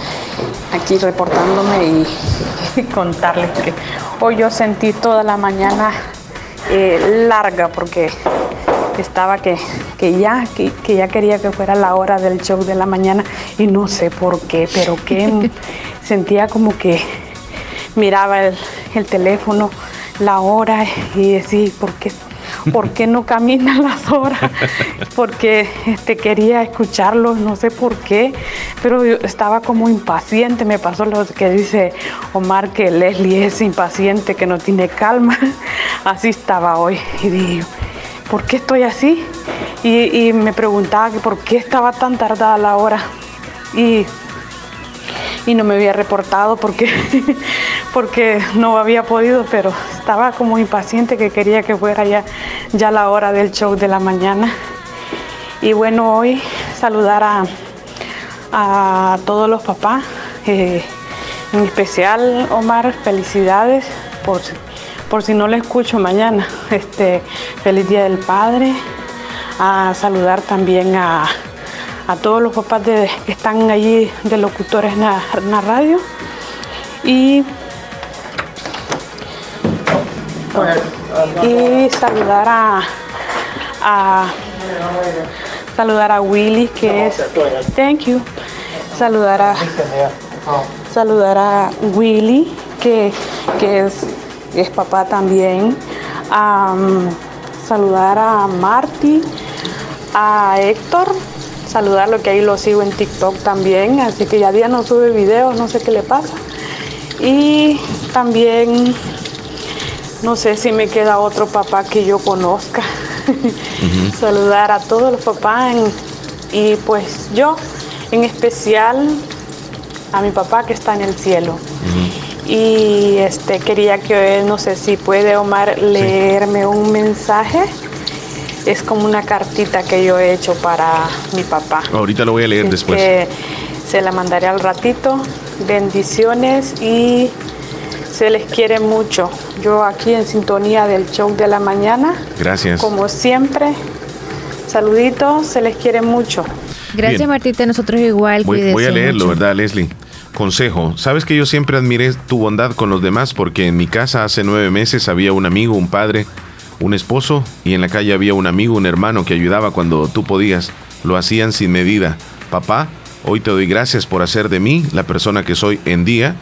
Aquí reportándome y, contarles que hoy yo sentí toda la mañana eh, larga porque estaba que, que ya que, que ya quería que fuera la hora del show de la mañana y no sé por qué, pero que sentía como que miraba el, el teléfono, la hora y decía, ¿por qué? ¿Por qué no caminan las horas? Porque este, quería escucharlos, no sé por qué, pero yo estaba como impaciente. Me pasó lo que dice Omar, que Leslie es impaciente, que no tiene calma. Así estaba hoy. Y dije, ¿por qué estoy así? Y, y me preguntaba que por qué estaba tan tardada la hora. Y y no me había reportado porque, porque no había podido, pero estaba como impaciente que quería que fuera ya, ya la hora del show de la mañana. Y bueno, hoy saludar a, a todos los papás, eh, en especial Omar, felicidades por, por si no le escucho mañana. Este, feliz Día del Padre. A saludar también a, a todos los papás de- que están allí de locutores en la, en la radio. Y, y saludar a, a- saludar a Willy que es thank you. Saludar a saludar a Willy que, que es, es papá también. Am, saludar a Marty a Héctor saludarlo que ahí lo sigo en TikTok también así que ya día no sube videos no sé qué le pasa. Y también no sé si me queda otro papá que yo conozca. Saludar a todos los papás en- y pues yo en especial a mi papá que está en el cielo. Y este quería que no sé si puede Omar leerme un mensaje es como una cartita que yo he hecho para mi papá Ahorita lo voy a leer Así después. que se la mandaré al ratito bendiciones y se les quiere mucho yo aquí en sintonía del show de la mañana Gracias. como siempre saluditos se les quiere mucho Gracias, Bien. Martita. Nosotros igual. Voy, voy a leerlo, mucho. ¿verdad, Leslie? Consejo. Sabes que yo siempre admiré tu bondad con los demás porque en mi casa hace nueve meses había un amigo, un padre, un esposo y en la calle había un amigo, un hermano que ayudaba cuando tú podías. Lo hacían sin medida. Papá, hoy te doy gracias por hacer de mí la persona que soy en día.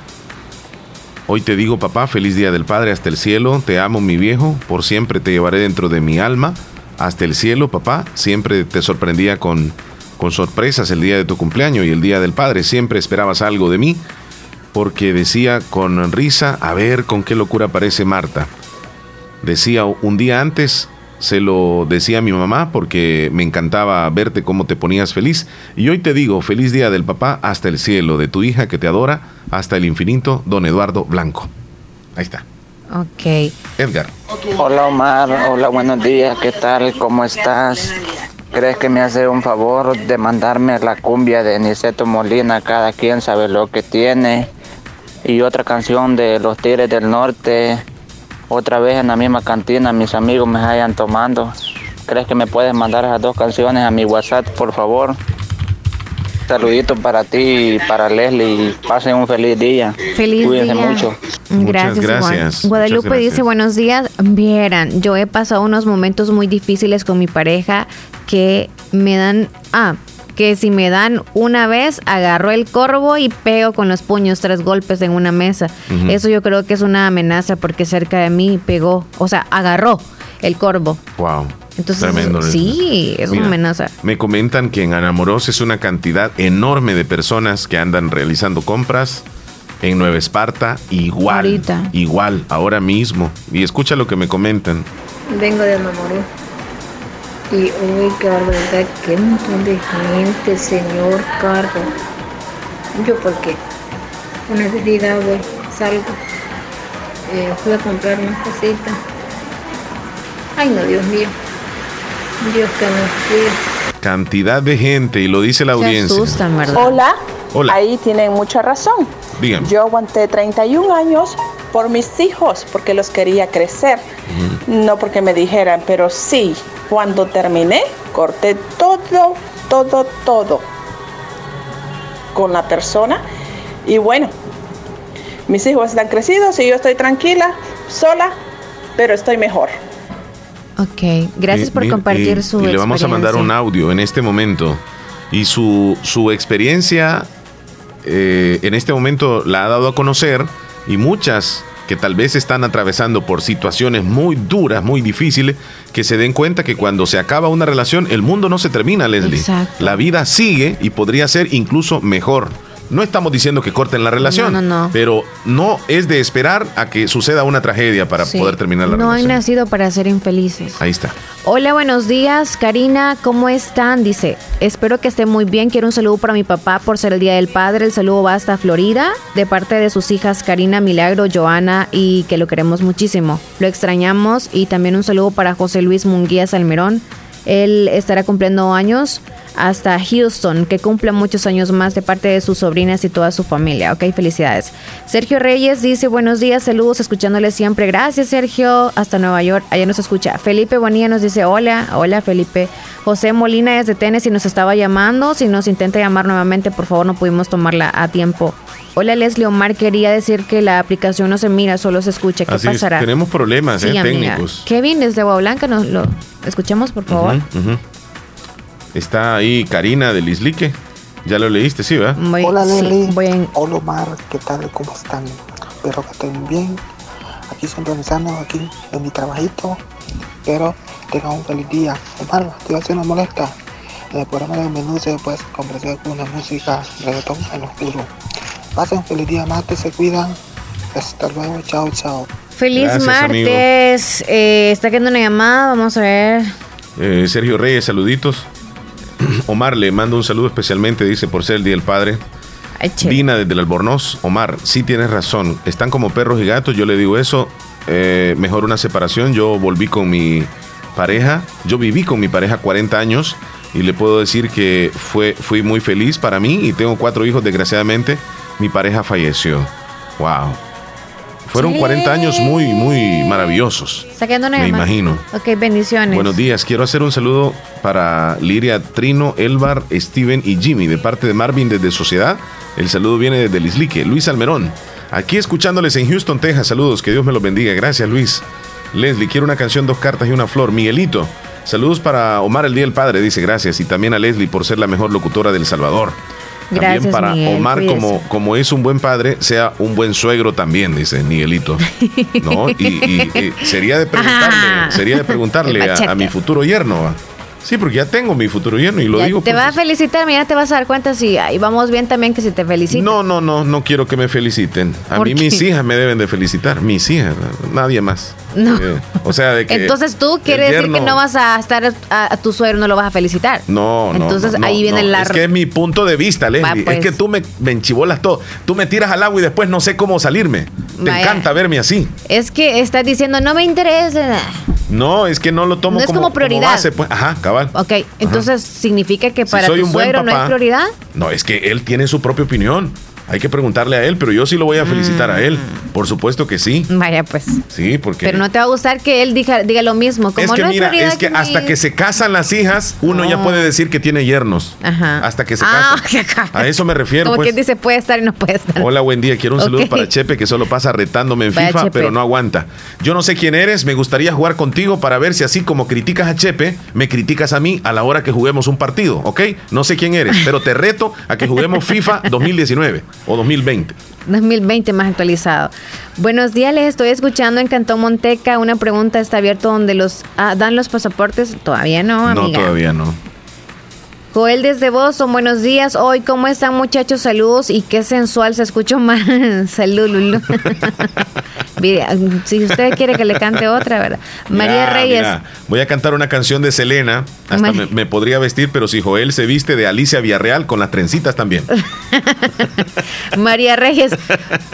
Hoy te digo, papá, feliz día del Padre hasta el cielo. Te amo, mi viejo. Por siempre te llevaré dentro de mi alma. Hasta el cielo, papá. Siempre te sorprendía con, con sorpresas el día de tu cumpleaños y el día del Padre. Siempre esperabas algo de mí. porque decía con risa, a ver con qué locura aparece Marta. Decía un día antes, se lo decía a mi mamá porque me encantaba verte cómo te ponías feliz. Y hoy te digo, feliz día del papá hasta el cielo, de tu hija que te adora, hasta el infinito, don Eduardo Blanco. Ahí está. Ok. Edgar. Hola Omar, hola, buenos días, ¿qué tal? ¿Cómo estás? ¿Crees que me hace un favor de mandarme la cumbia de Niceto Molina? Cada quien sabe lo que tiene. Y otra canción de Los Tigres del Norte. Otra vez en la misma cantina, mis amigos me vayan tomando. ¿Crees que me puedes mandar esas dos canciones a mi WhatsApp, por favor? Saluditos para ti y para Leslie. Pasen un feliz día. Feliz Cuídense día. mucho. Gracias. Muchas Juan. gracias, Guadalupe muchas dice buenos días. Vieran, yo he pasado unos momentos muy difíciles con mi pareja que me dan, ah, que si me dan una vez, agarro el corvo y pego con los puños tres golpes en una mesa. Eso yo creo que es una amenaza porque cerca de mí pegó, o sea, agarró el corvo. Wow. Entonces, Tremendo. sí, es Mira, una amenaza. Me comentan que en Anamoros es una cantidad enorme de personas que andan realizando compras en Nueva Esparta, igual. Ahorita. Igual, ahora mismo. Y escucha lo que me comentan. Vengo de Namoré. Y uy, qué barbaridad, qué montón de gente, señor Carlos. Yo, ¿por qué? Con necesidad, voy, salgo. Eh, fui a comprar unas cositas. Ay, no, Dios mío. Dios que nos cuide. Cantidad de gente, y lo dice la audiencia. Hola. Hola. Ahí tienen mucha razón. Dígame. Yo aguanté 31 años por mis hijos, porque los quería crecer. No porque me dijeran, pero sí, cuando terminé, corté todo, todo, todo con la persona. Y bueno, mis hijos están crecidos y yo estoy tranquila, sola, pero estoy mejor. Ok, gracias Y- por y- compartir y- su Y le vamos a mandar un experiencia. audio en este momento. Y su, su experiencia eh, en este momento la ha dado a conocer y muchas que tal vez están atravesando por situaciones muy duras, muy difíciles, que se den cuenta que cuando se acaba una relación, el mundo no se termina, Leslie. Exacto. La vida sigue y podría ser incluso mejor. No estamos diciendo que corten la relación, No, no, no. pero no es de esperar a que suceda una tragedia para Sí. poder terminar la No han relación. nacido para ser infelices. Ahí está. Hola, buenos días, Karina, ¿cómo están? Dice, espero que estén muy bien. Quiero un saludo para mi papá por ser el Día del Padre. El saludo va hasta Florida, de parte de sus hijas Karina, Milagro, Joana, y que lo queremos muchísimo. Lo extrañamos. Y también un saludo para José Luis Munguía Salmerón. Él estará cumpliendo años hasta Houston, que cumple muchos años más de parte de sus sobrinas y toda su familia. Ok, felicidades. Sergio Reyes dice buenos días, saludos, escuchándole siempre. Gracias, Sergio. Hasta Nueva York, allá nos escucha. Felipe Bonilla nos dice hola, hola Felipe. José Molina desde Tennessee nos estaba llamando. Si nos intenta llamar nuevamente, por favor, no pudimos tomarla a tiempo. Hola Leslie Omar, quería decir que la aplicación no se mira, solo se escucha. ¿Qué Así es, pasará? tenemos problemas Sí, eh, técnicos. Kevin desde Agua Blanca, nos lo escuchamos, por favor. Está ahí Karina del Islique. Ya lo leíste, sí, ¿verdad? Hola sí, Leli. en- Hola Omar, ¿qué tal? ¿Cómo están? Espero que estén bien. Aquí sintonizando aquí en mi trabajito. Pero tengan un feliz día. Omar, te voy a hacer una molesta. En el programa de menú se puede conversar con una música reggaetón en lo oscuro. Pasen un feliz día, martes, se cuidan. Hasta luego, chao, chao. Feliz Gracias, martes. Eh, está quedando una llamada. Vamos a ver. Eh, Sergio Reyes, saluditos. Omar le mando un saludo especialmente, dice, por ser el Día del Padre. Dina desde el Albornoz. Omar, sí tienes razón. Están como perros y gatos, yo le digo eso. Eh, mejor una separación. Yo volví con mi pareja. Yo viví con mi pareja 40 años y le puedo decir que fue, fui muy feliz para mí y tengo cuatro hijos, desgraciadamente. Mi pareja falleció. Wow. Fueron 40 años muy, muy maravillosos. Me imagino. Ok, bendiciones. Buenos días, quiero hacer un saludo para Liria, Trino, Elbar, Steven y Jimmy de parte de Marvin desde Sociedad. El saludo viene desde Lislique, Luis Almerón. Aquí escuchándoles en Houston, Texas. Saludos, que Dios me los bendiga. Gracias, Luis. Leslie, quiero una canción, dos cartas y una flor. Miguelito, saludos para Omar el Día del Padre, dice gracias. Y también a Leslie por ser la mejor locutora del Salvador. También Gracias, para Miguel, Omar, cuídese. como, como es un buen padre, sea un buen suegro también, dice Miguelito. ¿No? Y, y- y sería de preguntarle, sería de preguntarle a, mi futuro yerno. Sí, porque ya tengo mi futuro yerno y lo Ya digo. te pues, va a felicitar, mira, te vas a dar cuenta si ahí vamos bien también que si te felicita. No, no, no, no quiero que me feliciten. A ¿Por mí qué? mis hijas me deben de felicitar. Mis hijas, nadie más. No. Eh, o sea, de que. Entonces tú quieres decir que no vas a estar a, a tu suegro, no lo vas a felicitar. No, no. Entonces, no, ahí viene no. la- Es que es mi punto de vista, Leslie. pues. Es que tú me, me enchibolas todo. Tú me tiras al agua y después no sé cómo salirme. Te Vaya. encanta verme así. Es que estás diciendo, no me interesa. No, es que no lo tomo No es como prioridad. base, pues. Ajá, cabal. Ok, entonces significa que Si para soy tu suegro no es prioridad. No, es que él tiene su propia opinión. Hay que preguntarle a él, pero yo sí lo voy a felicitar a él. Por supuesto que sí. Vaya, pues. Sí, porque. Pero no te va a gustar que él diga, diga lo mismo. Como es que no mira, es que mi- hasta que se casan las hijas, uno ya Ah. puede decir que tiene yernos. Ajá. Hasta que se Ah, casan. A eso me refiero. Como pues. quien dice, puede estar y no puede estar. Hola, buen día. Quiero un saludo para Chepe que solo pasa retándome en Vaya, FIFA, Chepe. pero no aguanta. Yo no sé quién eres, me gustaría jugar contigo para ver si así como criticas a Chepe, me criticas a mí a la hora que juguemos un partido, ¿ok? No sé quién eres, pero te reto a que juguemos FIFA 2019 o 2020. 2020 más actualizado. Buenos días, les estoy escuchando en Cantón Monteca. Una pregunta está abierto donde los ah, dan los pasaportes. Todavía no, amiga. No, todavía no. Joel desde Boston, buenos días. Hoy, ¿cómo están muchachos? Saludos y qué sensual se escuchó más. Salud, Lulu. Si usted quiere que le cante otra, ¿verdad? María Reyes. mira, voy a cantar una canción de Selena. Hasta me, me podría vestir, pero si Joel se viste de Alicia Villarreal con las trencitas también. María Reyes.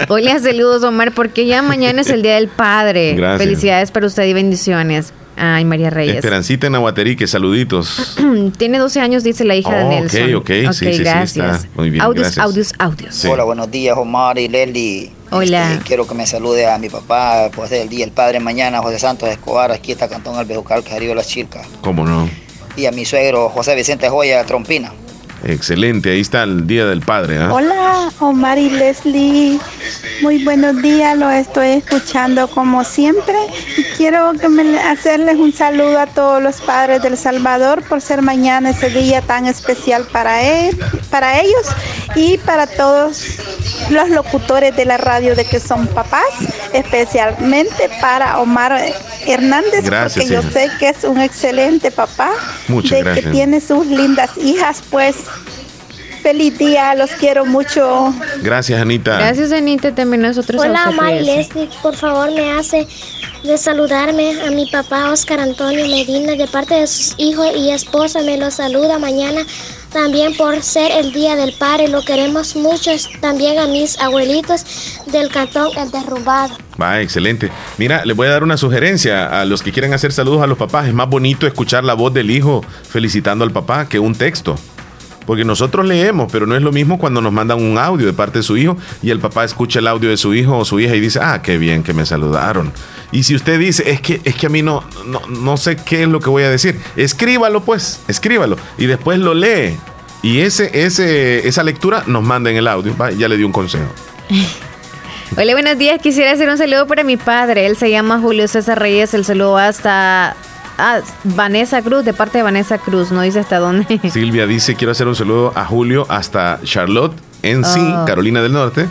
Hola, saludos, Omar, porque ya mañana es el Día del Padre. Gracias. Felicidades para usted y bendiciones. Ay, María Reyes. Esperancita en Aguaterique, saluditos. Tiene 12 años, dice la hija de Oh, ok, Nelson. ok, sí, sí, sí, gracias. está muy bien, audios, gracias. audios, audios. Hola, buenos días, Omar y Leslie. Hola. Este, quiero que me salude a mi papá, pues el día del padre mañana, José Santos Escobar, aquí está Cantón Albejucal, Cajarío Las Chircas. ¿Cómo no? Y a mi suegro, José Vicente Joya, Trompina. Excelente, ahí está el Día del Padre. ¿ah? Hola, Omar y Leslie. Muy buenos días, lo estoy escuchando como siempre y quiero que me, hacerles un saludo a todos los padres del Salvador por ser mañana ese día tan especial para él, para ellos y para todos los locutores de la radio de que son papás, especialmente para Omar Hernández, Gracias, porque yo sé que es un excelente papá, Muchas de gracias. que tiene sus lindas hijas, pues Feliz día, los quiero mucho. Gracias, Anita. Gracias, Anita, también nosotros. a Hola, usted, Omar y cuídese. Leslie, por favor me hace de saludarme a mi papá Oscar Antonio Medina de parte de sus hijos y esposa. Me lo saluda mañana también por ser el Día del Padre. Lo queremos mucho. También a mis abuelitos del cantón El Derrumbado. Va, excelente. Mira, les voy a dar una sugerencia a los que quieren hacer saludos a los papás. Es más bonito escuchar la voz del hijo felicitando al papá que un texto. Porque nosotros leemos, pero no es lo mismo cuando nos mandan un audio de parte de su hijo y el papá escucha el audio de su hijo o su hija y dice, ah, qué bien que me saludaron. Y si usted dice, es que, es que a mí no, no, no sé qué es lo que voy a decir, escríbalo pues, escríbalo. Y después lo lee. Y ese, ese, esa lectura nos manda en el audio. Ya le di un consejo. Hola, buenos días. Quisiera hacer un saludo para mi padre. Él se llama Julio César Reyes. El saludo hasta ah, Vanessa Cruz, de parte de Vanessa Cruz. No dice hasta dónde. Silvia dice, quiero hacer un saludo a Julio hasta Charlotte, en sí, Oh. Carolina del Norte.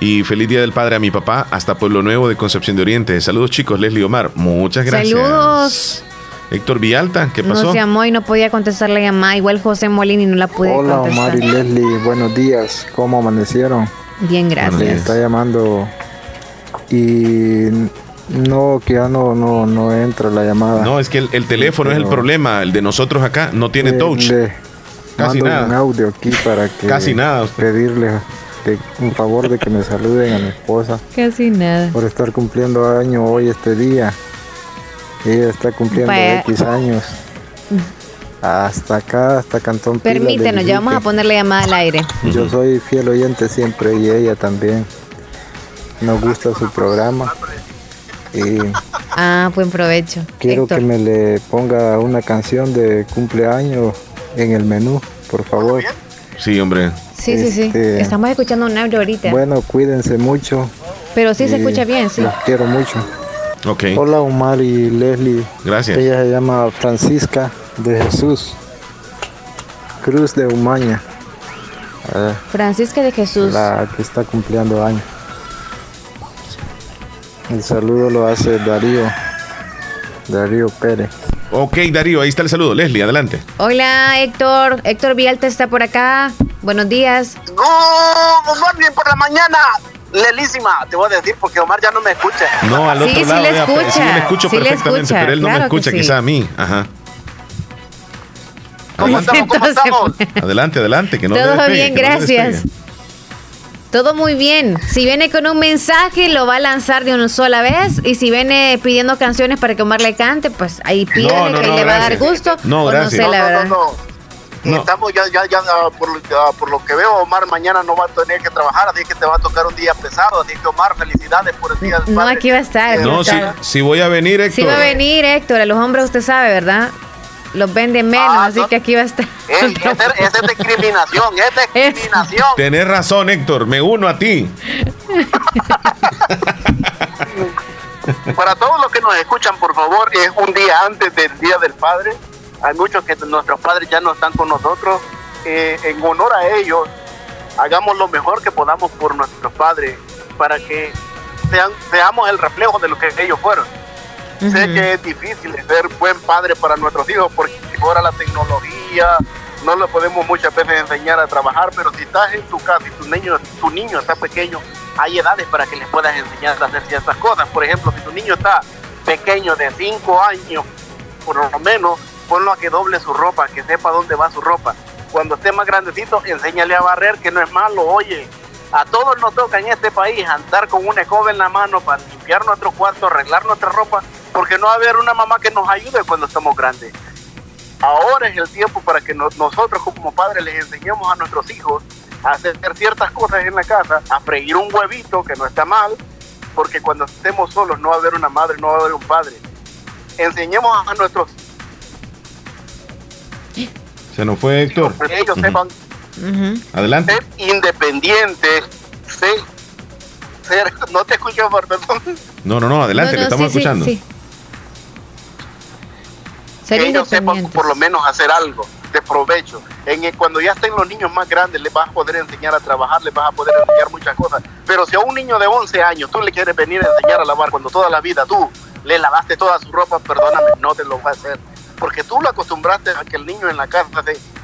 Y feliz Día del Padre a mi papá hasta Pueblo Nuevo de Concepción de Oriente. Saludos chicos, Leslie Omar. Muchas gracias. Saludos. Héctor Villalta, ¿qué pasó? Nos llamó y no podía contestar la llamada. Igual José Molini no la pude Hola contestar. Omar y Leslie, buenos días. ¿Cómo amanecieron? Bien, Me gracias. está llamando y no, que ya no, no, no entra la llamada. No, es que el, el teléfono es el problema. El de nosotros acá no tiene Eh, touch. le Casi mando nada. un audio aquí para que Casi nada. pedirle de- un favor de que me saluden a mi esposa Casi nada. por estar cumpliendo año hoy este día. Ella está cumpliendo Vaya. X años. Hasta acá, hasta Cantón Pila, Permítenos, ya vamos a dije. poner la llamada al aire. Yo soy fiel oyente siempre y ella también. Nos gusta su programa. Y Ah, buen provecho. quiero Héctor. que me le ponga una canción de cumpleaños en el menú, por favor. Sí, hombre. Sí, sí, sí. Este, Estamos escuchando un audio ahorita. Bueno, cuídense mucho. Pero sí se escucha bien, sí. Los quiero mucho. Ok. Hola Omar y Leslie. Gracias. Ella se llama Francisca de Jesús. Cruz de Umaña. Eh, Francisca de Jesús. la que está cumpliendo años. El saludo lo hace Darío. Darío Pérez. Ok, Darío, ahí está el saludo. Leslie, adelante. Hola, Héctor. Héctor Vialta está por acá. Buenos días. Good morning por la mañana. Lelísima, te voy a decir porque Omar ya no me escucha. No, al otro Sí, sí lado. le ya, escucha, sí, le escucho sí le perfectamente, escucha, pero él no me escucha, sí. quizá a mí. Ajá. ¿Cómo estamos? ¿Cómo estamos? Adelante, adelante, que no Todo bien, no gracias. Todo muy bien. Si viene con un mensaje, lo va a lanzar de una sola vez. Y si viene pidiendo canciones para que Omar le cante, pues ahí pídele no, que no, le va a dar gusto. No, o gracias. no sé, la No, no, no, no. Estamos ya, ya, ya, ah, por, lo- ah, por lo que veo, Omar mañana no va a tener que trabajar, así que te va a tocar un día pesado. Así que, Omar, felicidades por el día del No, padre. aquí va a estar. No, si, si voy a venir, Héctor. Sí va a venir, Héctor. A los hombres usted sabe, ¿verdad? Los vende menos, Ah, así que aquí va a estar. Ey, esa, esa es discriminación, es discriminación. Tenés razón, Héctor, me uno a ti. Para todos los que nos escuchan, por favor, es un día antes del Día del Padre. Hay muchos que nuestros padres ya no están con nosotros. Eh, en honor a ellos, hagamos lo mejor que podamos por nuestros padres para que sean, seamos el reflejo de lo que ellos fueron. Sé que es difícil ser buen padre para nuestros hijos porque ahora la tecnología no le podemos muchas veces enseñar a trabajar, pero si estás en tu casa y tu niño, tu niño está pequeño, hay edades para que les puedas enseñar a hacer ciertas cosas. Por ejemplo, si tu niño está pequeño de 5 años, por lo menos, ponlo a que doble su ropa, que sepa dónde va su ropa. Cuando esté más grandecito, enséñale a barrer, que no es malo. Oye, a todos nos toca en este país andar con una escoba en la mano para limpiar nuestro cuarto, arreglar nuestra ropa, porque no va a haber una mamá que nos ayude cuando estamos grandes. Ahora es el tiempo para que no- nosotros como padres les enseñemos a nuestros hijos a hacer ciertas cosas en la casa, a freír un huevito, que no está mal, porque cuando estemos solos no va a haber una madre, no va a haber un padre. Enseñemos a nuestros Se nos fue Héctor. que ellos sepan Adelante. ser independientes, ser, ser- no te escucho, por perdón. No, no, no, adelante, No, le no, estamos sí, sí, escuchando. sí. Ser que ellos sepan por lo menos hacer algo de provecho. En el- cuando ya estén los niños más grandes, les vas a poder enseñar a trabajar, les vas a poder enseñar muchas cosas. Pero si a un niño de 11 años tú le quieres venir a enseñar a lavar cuando toda la vida tú le lavaste toda su ropa, perdóname, no te lo va a hacer. Porque tú lo acostumbraste a que el niño en la casa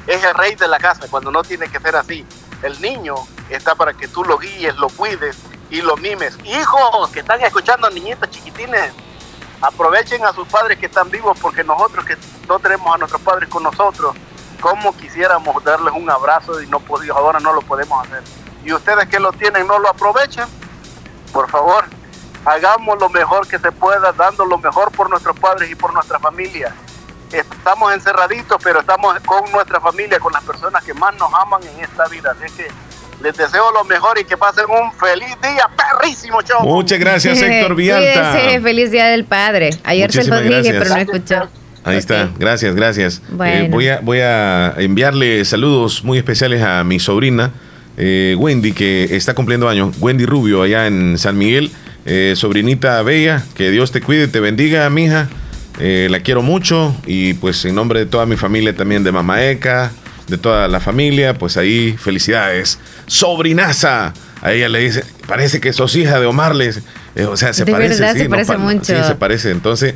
es el rey de la casa, cuando no tiene que ser así. El niño está para que tú lo guíes, lo cuides y lo mimes. Hijos que están escuchando, niñitos chiquitines, aprovechen a sus padres que están vivos porque nosotros que no tenemos a nuestros padres con nosotros, como quisiéramos darles un abrazo y no podíamos, ahora no lo podemos hacer. Y ustedes que lo tienen no lo aprovechan, por favor, hagamos lo mejor que se pueda, dando lo mejor por nuestros padres y por nuestra familia. Estamos encerraditos, pero estamos con nuestra familia, con las personas que más nos aman en esta vida. Así que les deseo lo mejor y que pasen un feliz día, perrísimo, chao. Muchas gracias, Héctor Villalta. Cuídese, feliz día del padre. Ayer se lo Muchísimas dije, pero no escuchó. Ahí está, gracias, gracias. Bueno. Eh, voy, a, voy a enviarle saludos muy especiales a mi sobrina eh, Wendy, que está cumpliendo años. Wendy Rubio, allá en San Miguel. Eh, sobrinita bella, que Dios te cuide, te bendiga, mija. Eh, la quiero mucho y pues en nombre de toda mi familia también de Mamá Eka, de toda la familia, pues ahí felicidades. Sobrinaza. A ella le dice, parece que sos hija de Omar. le dice. Eh, o sea, se De parece. verdad, sí, se no parece pa- mucho. Sí, se parece. Entonces,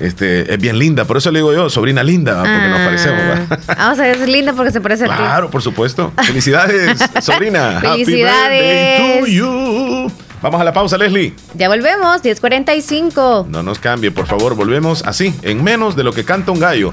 este, es bien linda. Por eso le digo yo, sobrina linda, ¿va? porque nos Ah. parecemos. ¿va? Vamos a ver, es linda porque se parece a ti. Claro, por supuesto. Felicidades, sobrina. Happy Felicidades. birthday to you. Vamos a la pausa, Leslie. Ya volvemos, 10.45. No nos cambie, por favor. Volvemos así, en menos de lo que canta un gallo.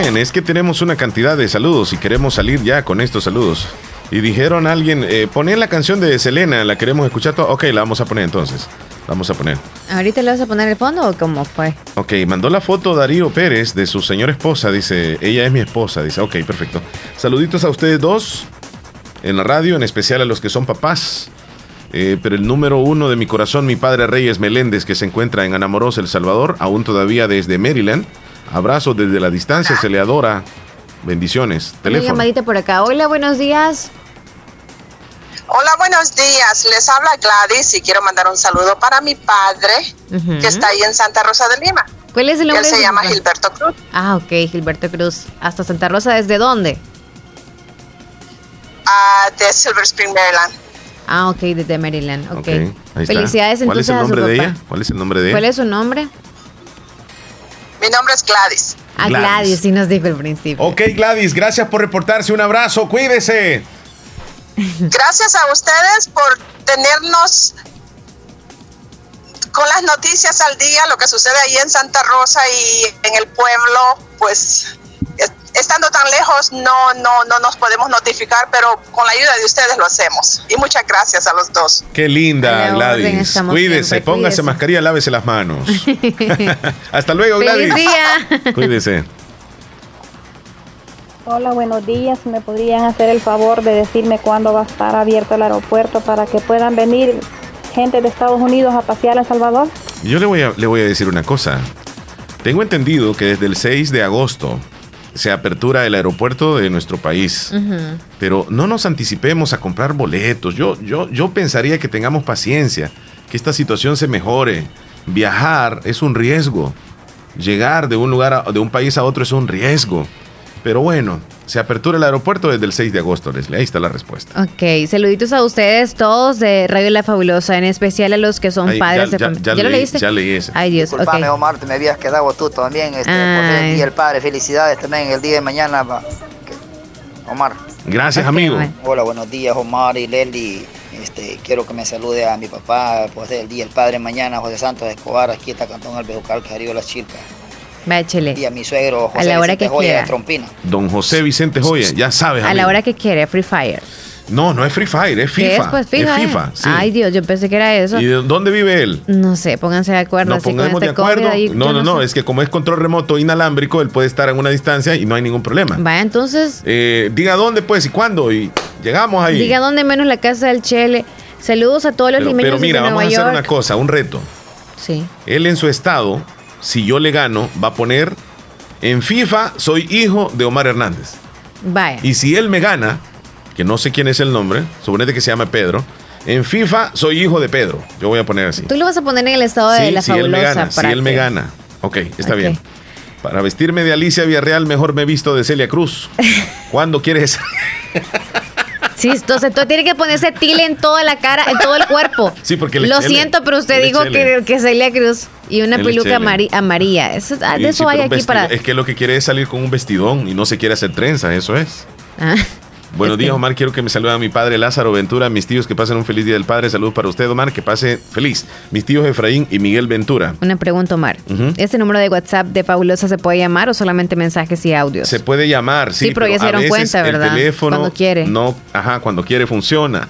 Bien, es que tenemos una cantidad de saludos y queremos salir ya con estos saludos. Y dijeron a alguien, eh, la canción de Selena, la queremos escuchar. todo? Ok, la vamos a poner entonces. Vamos a poner. ¿Ahorita le vas a poner el fondo o cómo fue? Ok, mandó la foto Darío Pérez de su señora esposa. Dice, ella es mi esposa. Dice, ok, perfecto. Saluditos a ustedes dos en la radio, en especial a los que son papás. Eh, pero el número uno de mi corazón, mi padre Reyes Meléndez, que se encuentra en Anamoros, El Salvador, aún todavía desde Maryland. Abrazo desde la distancia, se le adora. Bendiciones. Una Teléfono. llamadita por acá. Hola, buenos días. Hola, buenos días. Les habla Gladys y quiero mandar un saludo para mi padre, que está ahí en Santa Rosa de Lima. ¿Cuál es el nombre Él se llama? Gilberto Cruz. Ah, ok, Gilberto Cruz. Hasta Santa Rosa, ¿desde dónde? ah, de Silver Spring, Maryland. Ah, ok, desde Maryland. Ok. Ok, ahí está. Felicidades ¿Cuál es entonces el a su nombre de papá. ella? ¿Cuál es el nombre de ella? ¿Cuál es su nombre? Mi nombre es Gladys. Ah, Gladys. Gladys, sí nos dijo al principio. Ok, Gladys, gracias por reportarse. Un abrazo, cuídese. Gracias a ustedes por tenernos con las noticias al día, lo que sucede ahí en Santa Rosa y en el pueblo, pues es- estando tan lejos no, no, no nos podemos notificar, pero con la ayuda de ustedes lo hacemos. Y muchas gracias a los dos. Qué linda, orden Gladys. estamos Cuídese, siempre, póngase cuídese. mascarilla, lávese las manos. Hasta luego, ¡Feliz Gladys. día! Cuídese. Hola, buenos días. ¿Me podrían hacer el favor de decirme cuándo va a estar abierto el aeropuerto para que puedan venir gente de Estados Unidos a pasear a El Salvador? Yo le voy, a, le voy a decir una cosa. Tengo entendido que desde el 6 de agosto se apertura el aeropuerto de nuestro país. Pero no nos anticipemos a comprar boletos. Yo, yo, yo pensaría que tengamos paciencia, que esta situación se mejore. Viajar es un riesgo. Llegar de un lugar, a- de un país a otro es un riesgo. Pero bueno, se apertura el aeropuerto desde el 6 de agosto, Leslie. Ahí está la respuesta. Ok, saluditos a ustedes todos de Radio La Fabulosa, en especial a los que son Ahí, padres ya- de ya- familia. ya ¿Ya lo leí- leíste? ya leí ese. Ay, Dios, ok. Disculpame, Omar, te me habías quedado tú también. Este, por el. Día del Padre, felicidades también el día de mañana. Omar. Gracias, amigo. Hola, buenos días, Omar y Leli. Este, quiero que me salude a mi papá, pues el Día del Padre mañana, José Santos Escobar, aquí está Cantón Albejucal, Cajarío Las Chilcas. Va, échele. Y a mi suegro, José A la hora Vicente que Joya quiera. de Trompina. Don José Vicente Joya, ya sabes. A la hora que quiere, Free Fire. No, no es Free Fire, es ¿Qué FIFA. es? Pues FIFA. Es eh. FIFA, sí. Ay, Dios, yo pensé que era eso. ¿Y de dónde vive él? No sé, pónganse de acuerdo. Así con pongamos de este acuerdo. ahí, no, no, no, sé. es que como es control remoto inalámbrico, él puede estar en una distancia y no hay ningún problema. Vaya, entonces, Eh, diga dónde, pues, y cuándo, y llegamos ahí. diga dónde menos la casa del Chele. Saludos a todos los pero, limeños pero mira, de vamos a hacer una cosa, un reto. Sí. Él en su estado, si yo le gano, va a poner en FIFA soy hijo de Omar Hernández. Vaya. Y si él me gana, que no sé quién es el nombre, suponete que se llama Pedro, en FIFA soy hijo de Pedro. Yo voy a poner así. Tú lo vas a poner en el estado de Sí, la si él me fabulosa. gana, si para él me gana. Ok, está bien. Para vestirme de Alicia Villarreal, mejor me he visto de Celia Cruz. ¿Cuándo quieres? Sí, entonces tú tienes que ponerse tile en toda la cara, en todo el cuerpo. Sí, porque Lo chele. siento, pero usted dijo que, que Celia Cruz y una peluca chele. amarilla. Eso, ah, Sí, de eso sí, hay aquí vestido- para. Es que lo que quiere es salir con un vestidón y no se quiere hacer trenzas, eso es. Ah, Buenos días, Omar. Quiero que me salude a mi padre Lázaro Ventura, mis tíos que pasen un feliz día del padre. Saludos para usted, Omar, que pase feliz. Mis tíos Efraín y Miguel Ventura. una pregunta, Omar. Ujú. ¿Este número de WhatsApp de Fabulosa se puede llamar o solamente mensajes y audios? Se puede llamar, sí, Sí, pero ya se a dieron veces cuenta, ¿verdad? El teléfono Cuando quiere. No, ajá, cuando quiere funciona.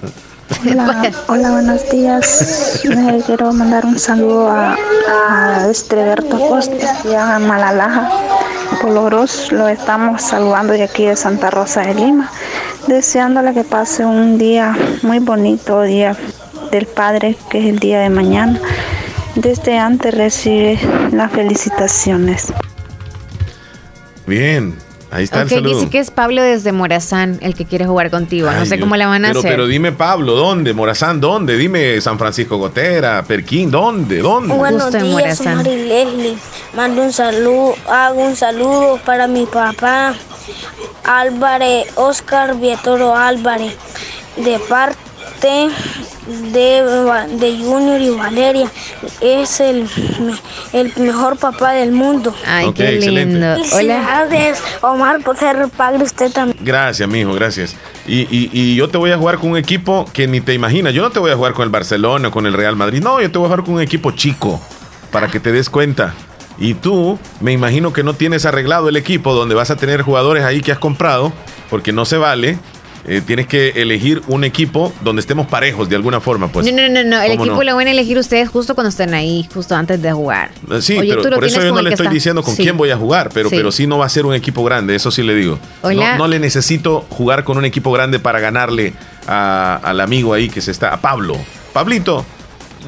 Hola, hola, buenos días. Me quiero mandar un saludo a, a Estreberto Costa, ya en Malalaja, Poloros. Lo estamos saludando de aquí de Santa Rosa de Lima, deseándole que pase un día muy bonito, día del Padre, que es el día de mañana. Desde antes recibe las felicitaciones. Bien, ahí está Ok, el saludo. dice que es Pablo desde Morazán el que quiere jugar contigo. no Ay, sé Dios. cómo le van a pero, hacer. Pero dime, Pablo, ¿dónde? Morazán, ¿dónde? Dime, San Francisco Gotera, Perquín, ¿dónde? ¿Dónde? Buenos días, y Leslie. Mando un saludo, hago un saludo para mi papá Álvarez, Oscar Vietoro Álvarez, de parte de, de Junior y Valeria. Es el, el mejor papá del mundo. Ay, Ok, qué excelente. lindo. Hola. Omar, por ser padre usted también. Gracias, mijo, gracias. Y, y- y yo te voy a jugar con un equipo que ni te imaginas. Yo no te voy a jugar con el Barcelona o con el Real Madrid. No, yo te voy a jugar con un equipo chico para que te des cuenta. Y tú, me imagino que no tienes arreglado el equipo donde vas a tener jugadores ahí que has comprado, porque no se vale. Eh, tienes que elegir un equipo donde estemos parejos de alguna forma. Pues, no, no, no, no. El ¿Cómo equipo no? lo van a elegir ustedes justo cuando estén ahí, justo antes de jugar. Eh, Sí, Oye, pero por eso yo no le estoy está. diciendo con Sí. quién voy a jugar, pero Sí. pero sí no va a ser un equipo grande, eso sí le digo. No, no le necesito jugar con un equipo grande para ganarle a- al amigo ahí que se está, a Pablo. Pablito,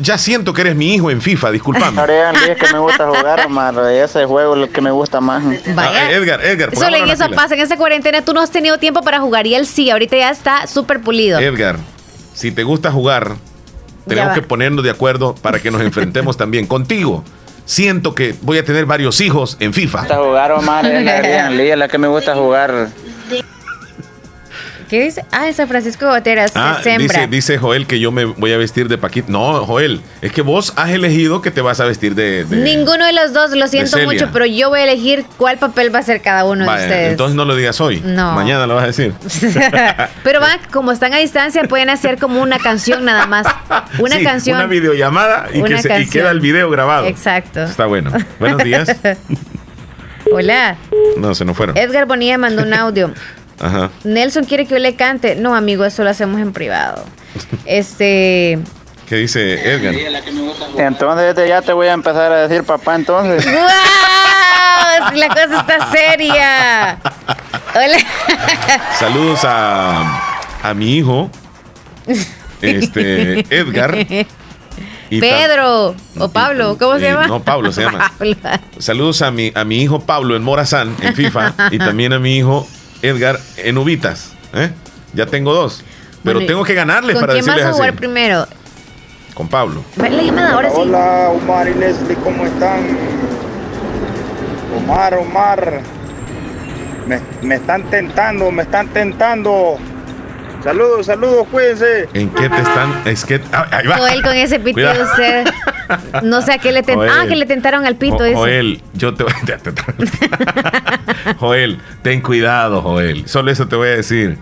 ya siento que eres mi hijo en FIFA, disculpame. Es que me gusta jugar, Omar. Ese juego es lo que me gusta más. Vaya. Ah, Edgar, Edgar, Solo en eso pasa, en esa cuarentena tú no has tenido tiempo para jugar y él sí, ahorita ya está súper pulido. Edgar, si te gusta jugar, tenemos que ponernos de acuerdo para que nos enfrentemos también contigo. Siento que voy a tener varios hijos en FIFA. Me gusta jugar, Omar. Es la la que me gusta jugar. ¿Qué dice? Ah, esa Francisco Goteras Ah, se sembra. dice, dice Joel que yo me voy a vestir de Paquito. No, Joel, es que vos has elegido que te vas a vestir de... de- Ninguno de los dos, lo siento mucho, pero yo voy a elegir cuál papel va a ser cada uno de ustedes. entonces no lo digas hoy. No. Mañana lo vas a decir. pero van, como están a distancia, pueden hacer como una canción nada más. Una Sí, canción. Una videollamada y, Una que se- y queda el video grabado. Exacto. Está bueno. Buenos días. Hola. No, se nos fueron. Edgar Bonilla mandó un audio. Ajá. Nelson quiere que yo le cante. No, amigo, eso lo hacemos en privado. Este. ¿Qué dice Edgar? Entonces desde ya te voy a empezar a decir papá entonces. ¡Wow! La cosa está seria. Hola. Saludos a, a mi hijo, este Edgar. y Pedro o Pablo, ¿cómo se Eh, llama? no, Pablo se llama. Pablo. Saludos a mi, a mi hijo Pablo en Morazán, en FIFA, y también a mi hijo Edgar en Ubitas. ¿eh? Ya tengo dos. Pero Bueno, tengo que ganarles ¿Con para quién vas decirles a así. jugar primero? Con Pablo. Va la llamada ahora sí. Hola Omar y Leslie, ¿cómo están? Omar, Omar, me, me están tentando, me están tentando. Saludos, saludos, cuídense. ¿En qué te están? Es que. ah, ahí va. Joel con ese pito de usted. No sé a qué le tentaron. Ah, que le tentaron al pito Jo- ese. Joel, yo te voy ya te- Joel, ten cuidado, Joel. Solo eso te voy a decir.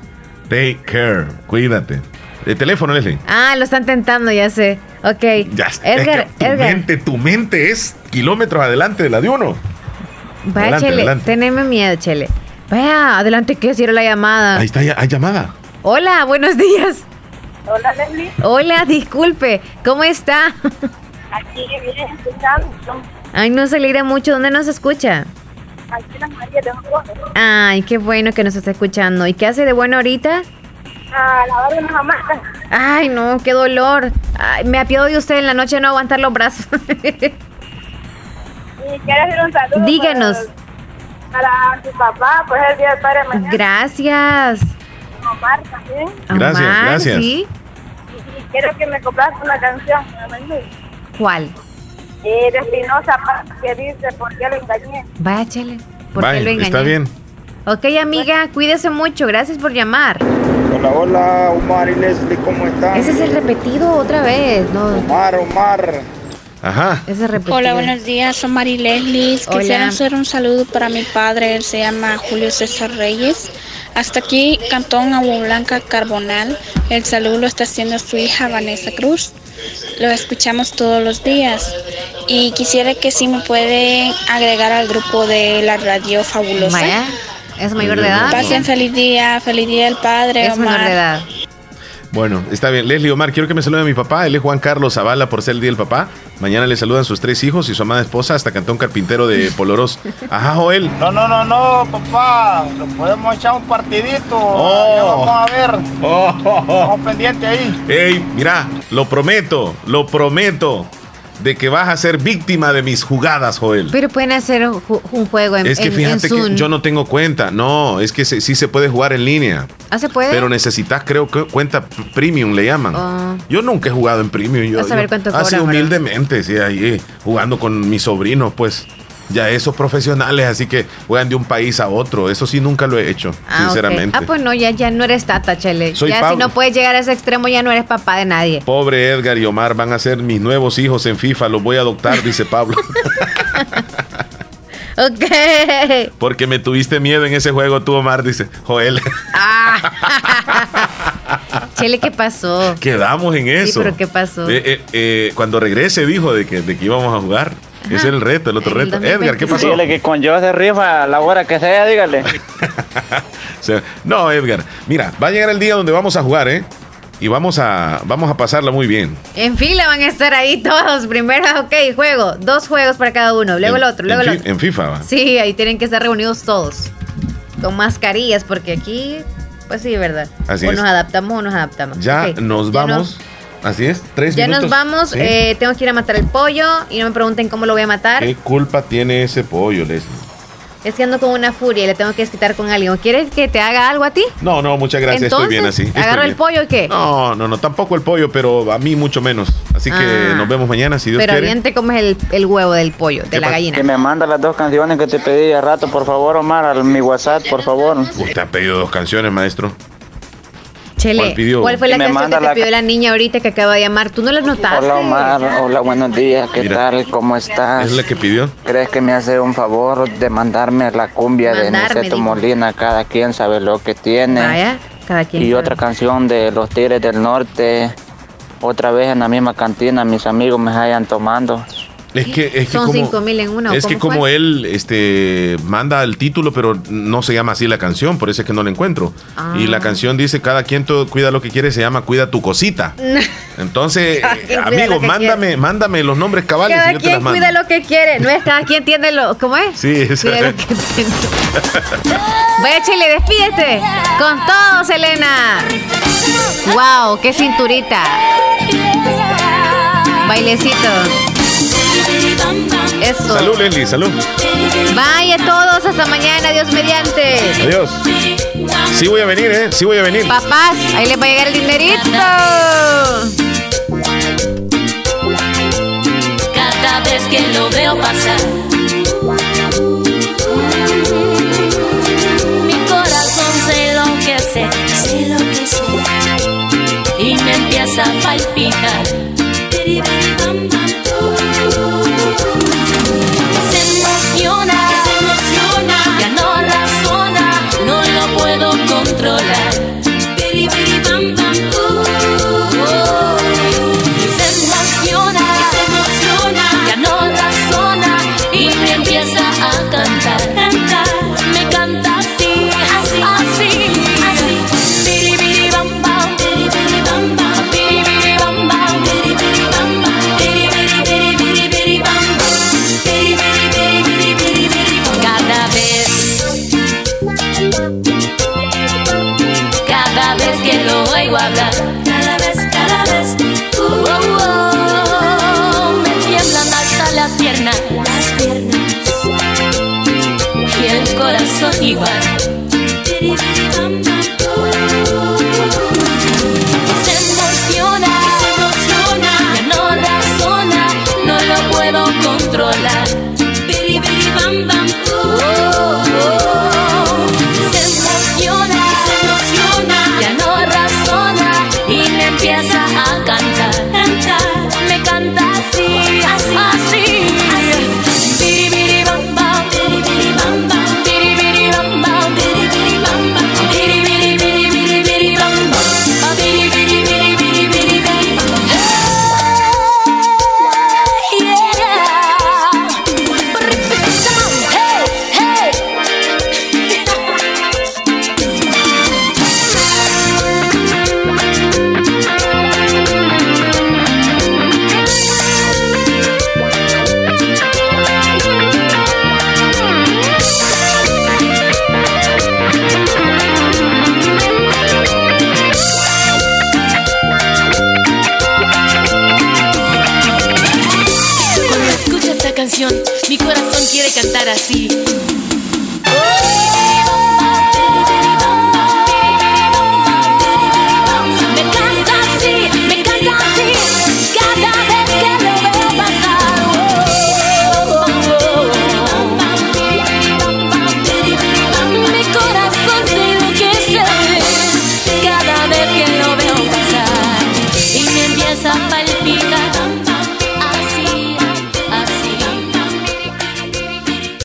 Take care, cuídate. El teléfono, Leslie. Ah, lo están tentando, ya sé. Ok. Ya, Edgar, es que tu Edgar. mente, tu mente es kilómetros adelante de la de uno. Vaya, Adelante, Chele. adelante. Teneme miedo, Chele. Vaya, adelante, que cierro la llamada. Ahí está, hay llamada. Hola, buenos días. Hola, Leslie. Hola, disculpe. ¿Cómo está? Aquí bien, escuchando. Ay, no se alegra mucho. ¿Dónde nos escucha? Aquí la María de Jorge. Ay, qué bueno que nos está escuchando. ¿Y qué hace de bueno ahorita? A lavar unas hamacas. Ay, no, qué dolor. Ay, me apiado de usted en la noche no aguantar los brazos. Y quiero hacer un saludo. Díganos. Para, para su papá, pues el día del padre mañana. Gracias. Omar también. Gracias, Omar, gracias. ¿sí? Y quiero que me compras una canción. ¿Cuál? Eh, de Espinosa que dice, ¿por qué lo engañé? Vaya, Chele. ¿Por qué Vaya, lo engañé? está bien. Ok, amiga, cuídese mucho. Gracias por llamar. Hola, hola, Omar y Leslie, ¿cómo están? Ese es el repetido otra vez. No, Omar, Omar. Ajá. Hola, buenos días, soy Mari Leslie. Hola. Quisiera hacer un saludo para mi padre, él se llama Julio César Reyes. Hasta aquí, Cantón Agua Blanca Carbonal. El saludo lo está haciendo su hija Vanessa Cruz. Lo escuchamos todos los días. Y quisiera que si me pueden agregar al grupo de la radio fabulosa. ¿es mayor de edad? Pasen feliz día, feliz día del padre. Es menor Omar. de edad. Bueno, está bien. Leslie Omar, quiero que me salude a mi papá. Él es Juan Carlos Zavala por ser el día del papá. Mañana le saludan sus tres hijos y su amada esposa hasta Cantón Carpintero de Poloros. Ajá, Joel. No, no, no, no, papá. Nos podemos echar un partidito. Oh. Ya vamos a ver. Estamos pendientes ahí. Ey, mira, lo prometo, lo prometo de que vas a ser víctima de mis jugadas, Joel. Pero pueden hacer un, ju- un juego en Es que en- en fíjate que yo no tengo cuenta. No, es que se- sí se puede jugar en línea. Ah, ¿se puede? Pero necesitas, creo que cuenta premium le llaman. Ah. Yo nunca he jugado en premium. Yo, A saber yo- cuánto Así cobran, ¿verdad? humildemente, sí, ahí eh, jugando con mis sobrinos, pues. Ya esos profesionales, así que juegan de un país a otro. Eso sí nunca lo he hecho, Ah, ok. sinceramente. Ah, pues no, ya, ya no eres tata, Chele. Soy ya si no puedes llegar a ese extremo, ya no eres papá de nadie. Pobre Edgar y Omar van a ser mis nuevos hijos en FIFA. Los voy a adoptar, dice Pablo. Ok. Porque me tuviste miedo en ese juego, tú, Omar, dice Joel. Chele, ¿qué pasó? Quedamos en eso. Sí, pero ¿qué pasó? Eh, eh, eh, cuando regrese dijo de que, de que íbamos a jugar. Ese es el reto, el otro el reto. Edgar, ¿qué pasó? Dígale que con yo se rifa la hora que sea, dígale. O sea, no, Edgar. Mira, va a llegar el día donde vamos a jugar, ¿eh? Y vamos a, vamos a pasarla muy bien. En fila van a estar ahí todos. Primero, ok, juego. Dos juegos para cada uno. Luego En- el otro, luego en, el otro. en FIFA, va. Sí, ahí tienen que estar reunidos todos. Con mascarillas, porque aquí, pues sí, ¿verdad? Así o es. nos adaptamos o nos adaptamos. Ya nos ya vamos. Así es, tres Ya minutos. nos vamos. Sí. eh, tengo que ir a matar el pollo y no me pregunten cómo lo voy a matar. ¿Qué culpa tiene ese pollo, Leslie? Es que ando con una furia y le tengo que desquitar con alguien. ¿O ¿Quieres que te haga algo a ti? No, no, muchas gracias, estoy bien así. Estoy ¿agarro el pollo y qué? No, no, no, tampoco el pollo, pero a mí mucho menos. Así que Ah. nos vemos mañana, si Dios Pero quiere. bien te comes el, el huevo del pollo, de la gallina. Que me manda las dos canciones que te pedí a rato, por favor, Omar, a mi WhatsApp, por favor. Usted ha pedido dos canciones, maestro. Chele, ¿Cuál pidió? ¿cuál fue la me canción que manda te la pidió la niña ahorita que acaba de llamar? ¿Tú no la notaste? Hola Omar, hola, buenos días, ¿qué tal? ¿Cómo estás? ¿Es la que pidió? ¿Crees que me hace un favor de mandarme la cumbia Mandarme, de Niceto dijo. Molina? Cada quien sabe lo que tiene. Vaya, cada quien y sabe. otra canción de Los Tigres del Norte. Otra vez en la misma cantina, mis amigos me hayan tomando. Es que, es que Son como, cinco mil en una. ¿o es que como fue? él este, manda el título, pero no se llama así la canción, por eso es que no la encuentro. Ah. Y la canción dice, cada quien cuida lo que quiere, se llama Cuida tu cosita. Entonces, eh, amigo, que mándame, mándame los nombres cabales y Cada yo te las quien mando. cuida lo que quiere. No es cada quien tiene lo. ¿Cómo es? Sí, que tiene. Vaya, Chile, despídete. Con todo, Selena. Wow, qué cinturita. Bailecito. Eso. Salud, Leslie, salud. Vaya todos, hasta mañana, Dios mediante. Adiós. Sí voy a venir, ¿eh? Sí voy a venir. Papás, ahí les va a llegar el dinerito. Cada vez que lo veo pasar, mi corazón se enloquece, se enloquece y me empieza a palpitar. Corazón igual.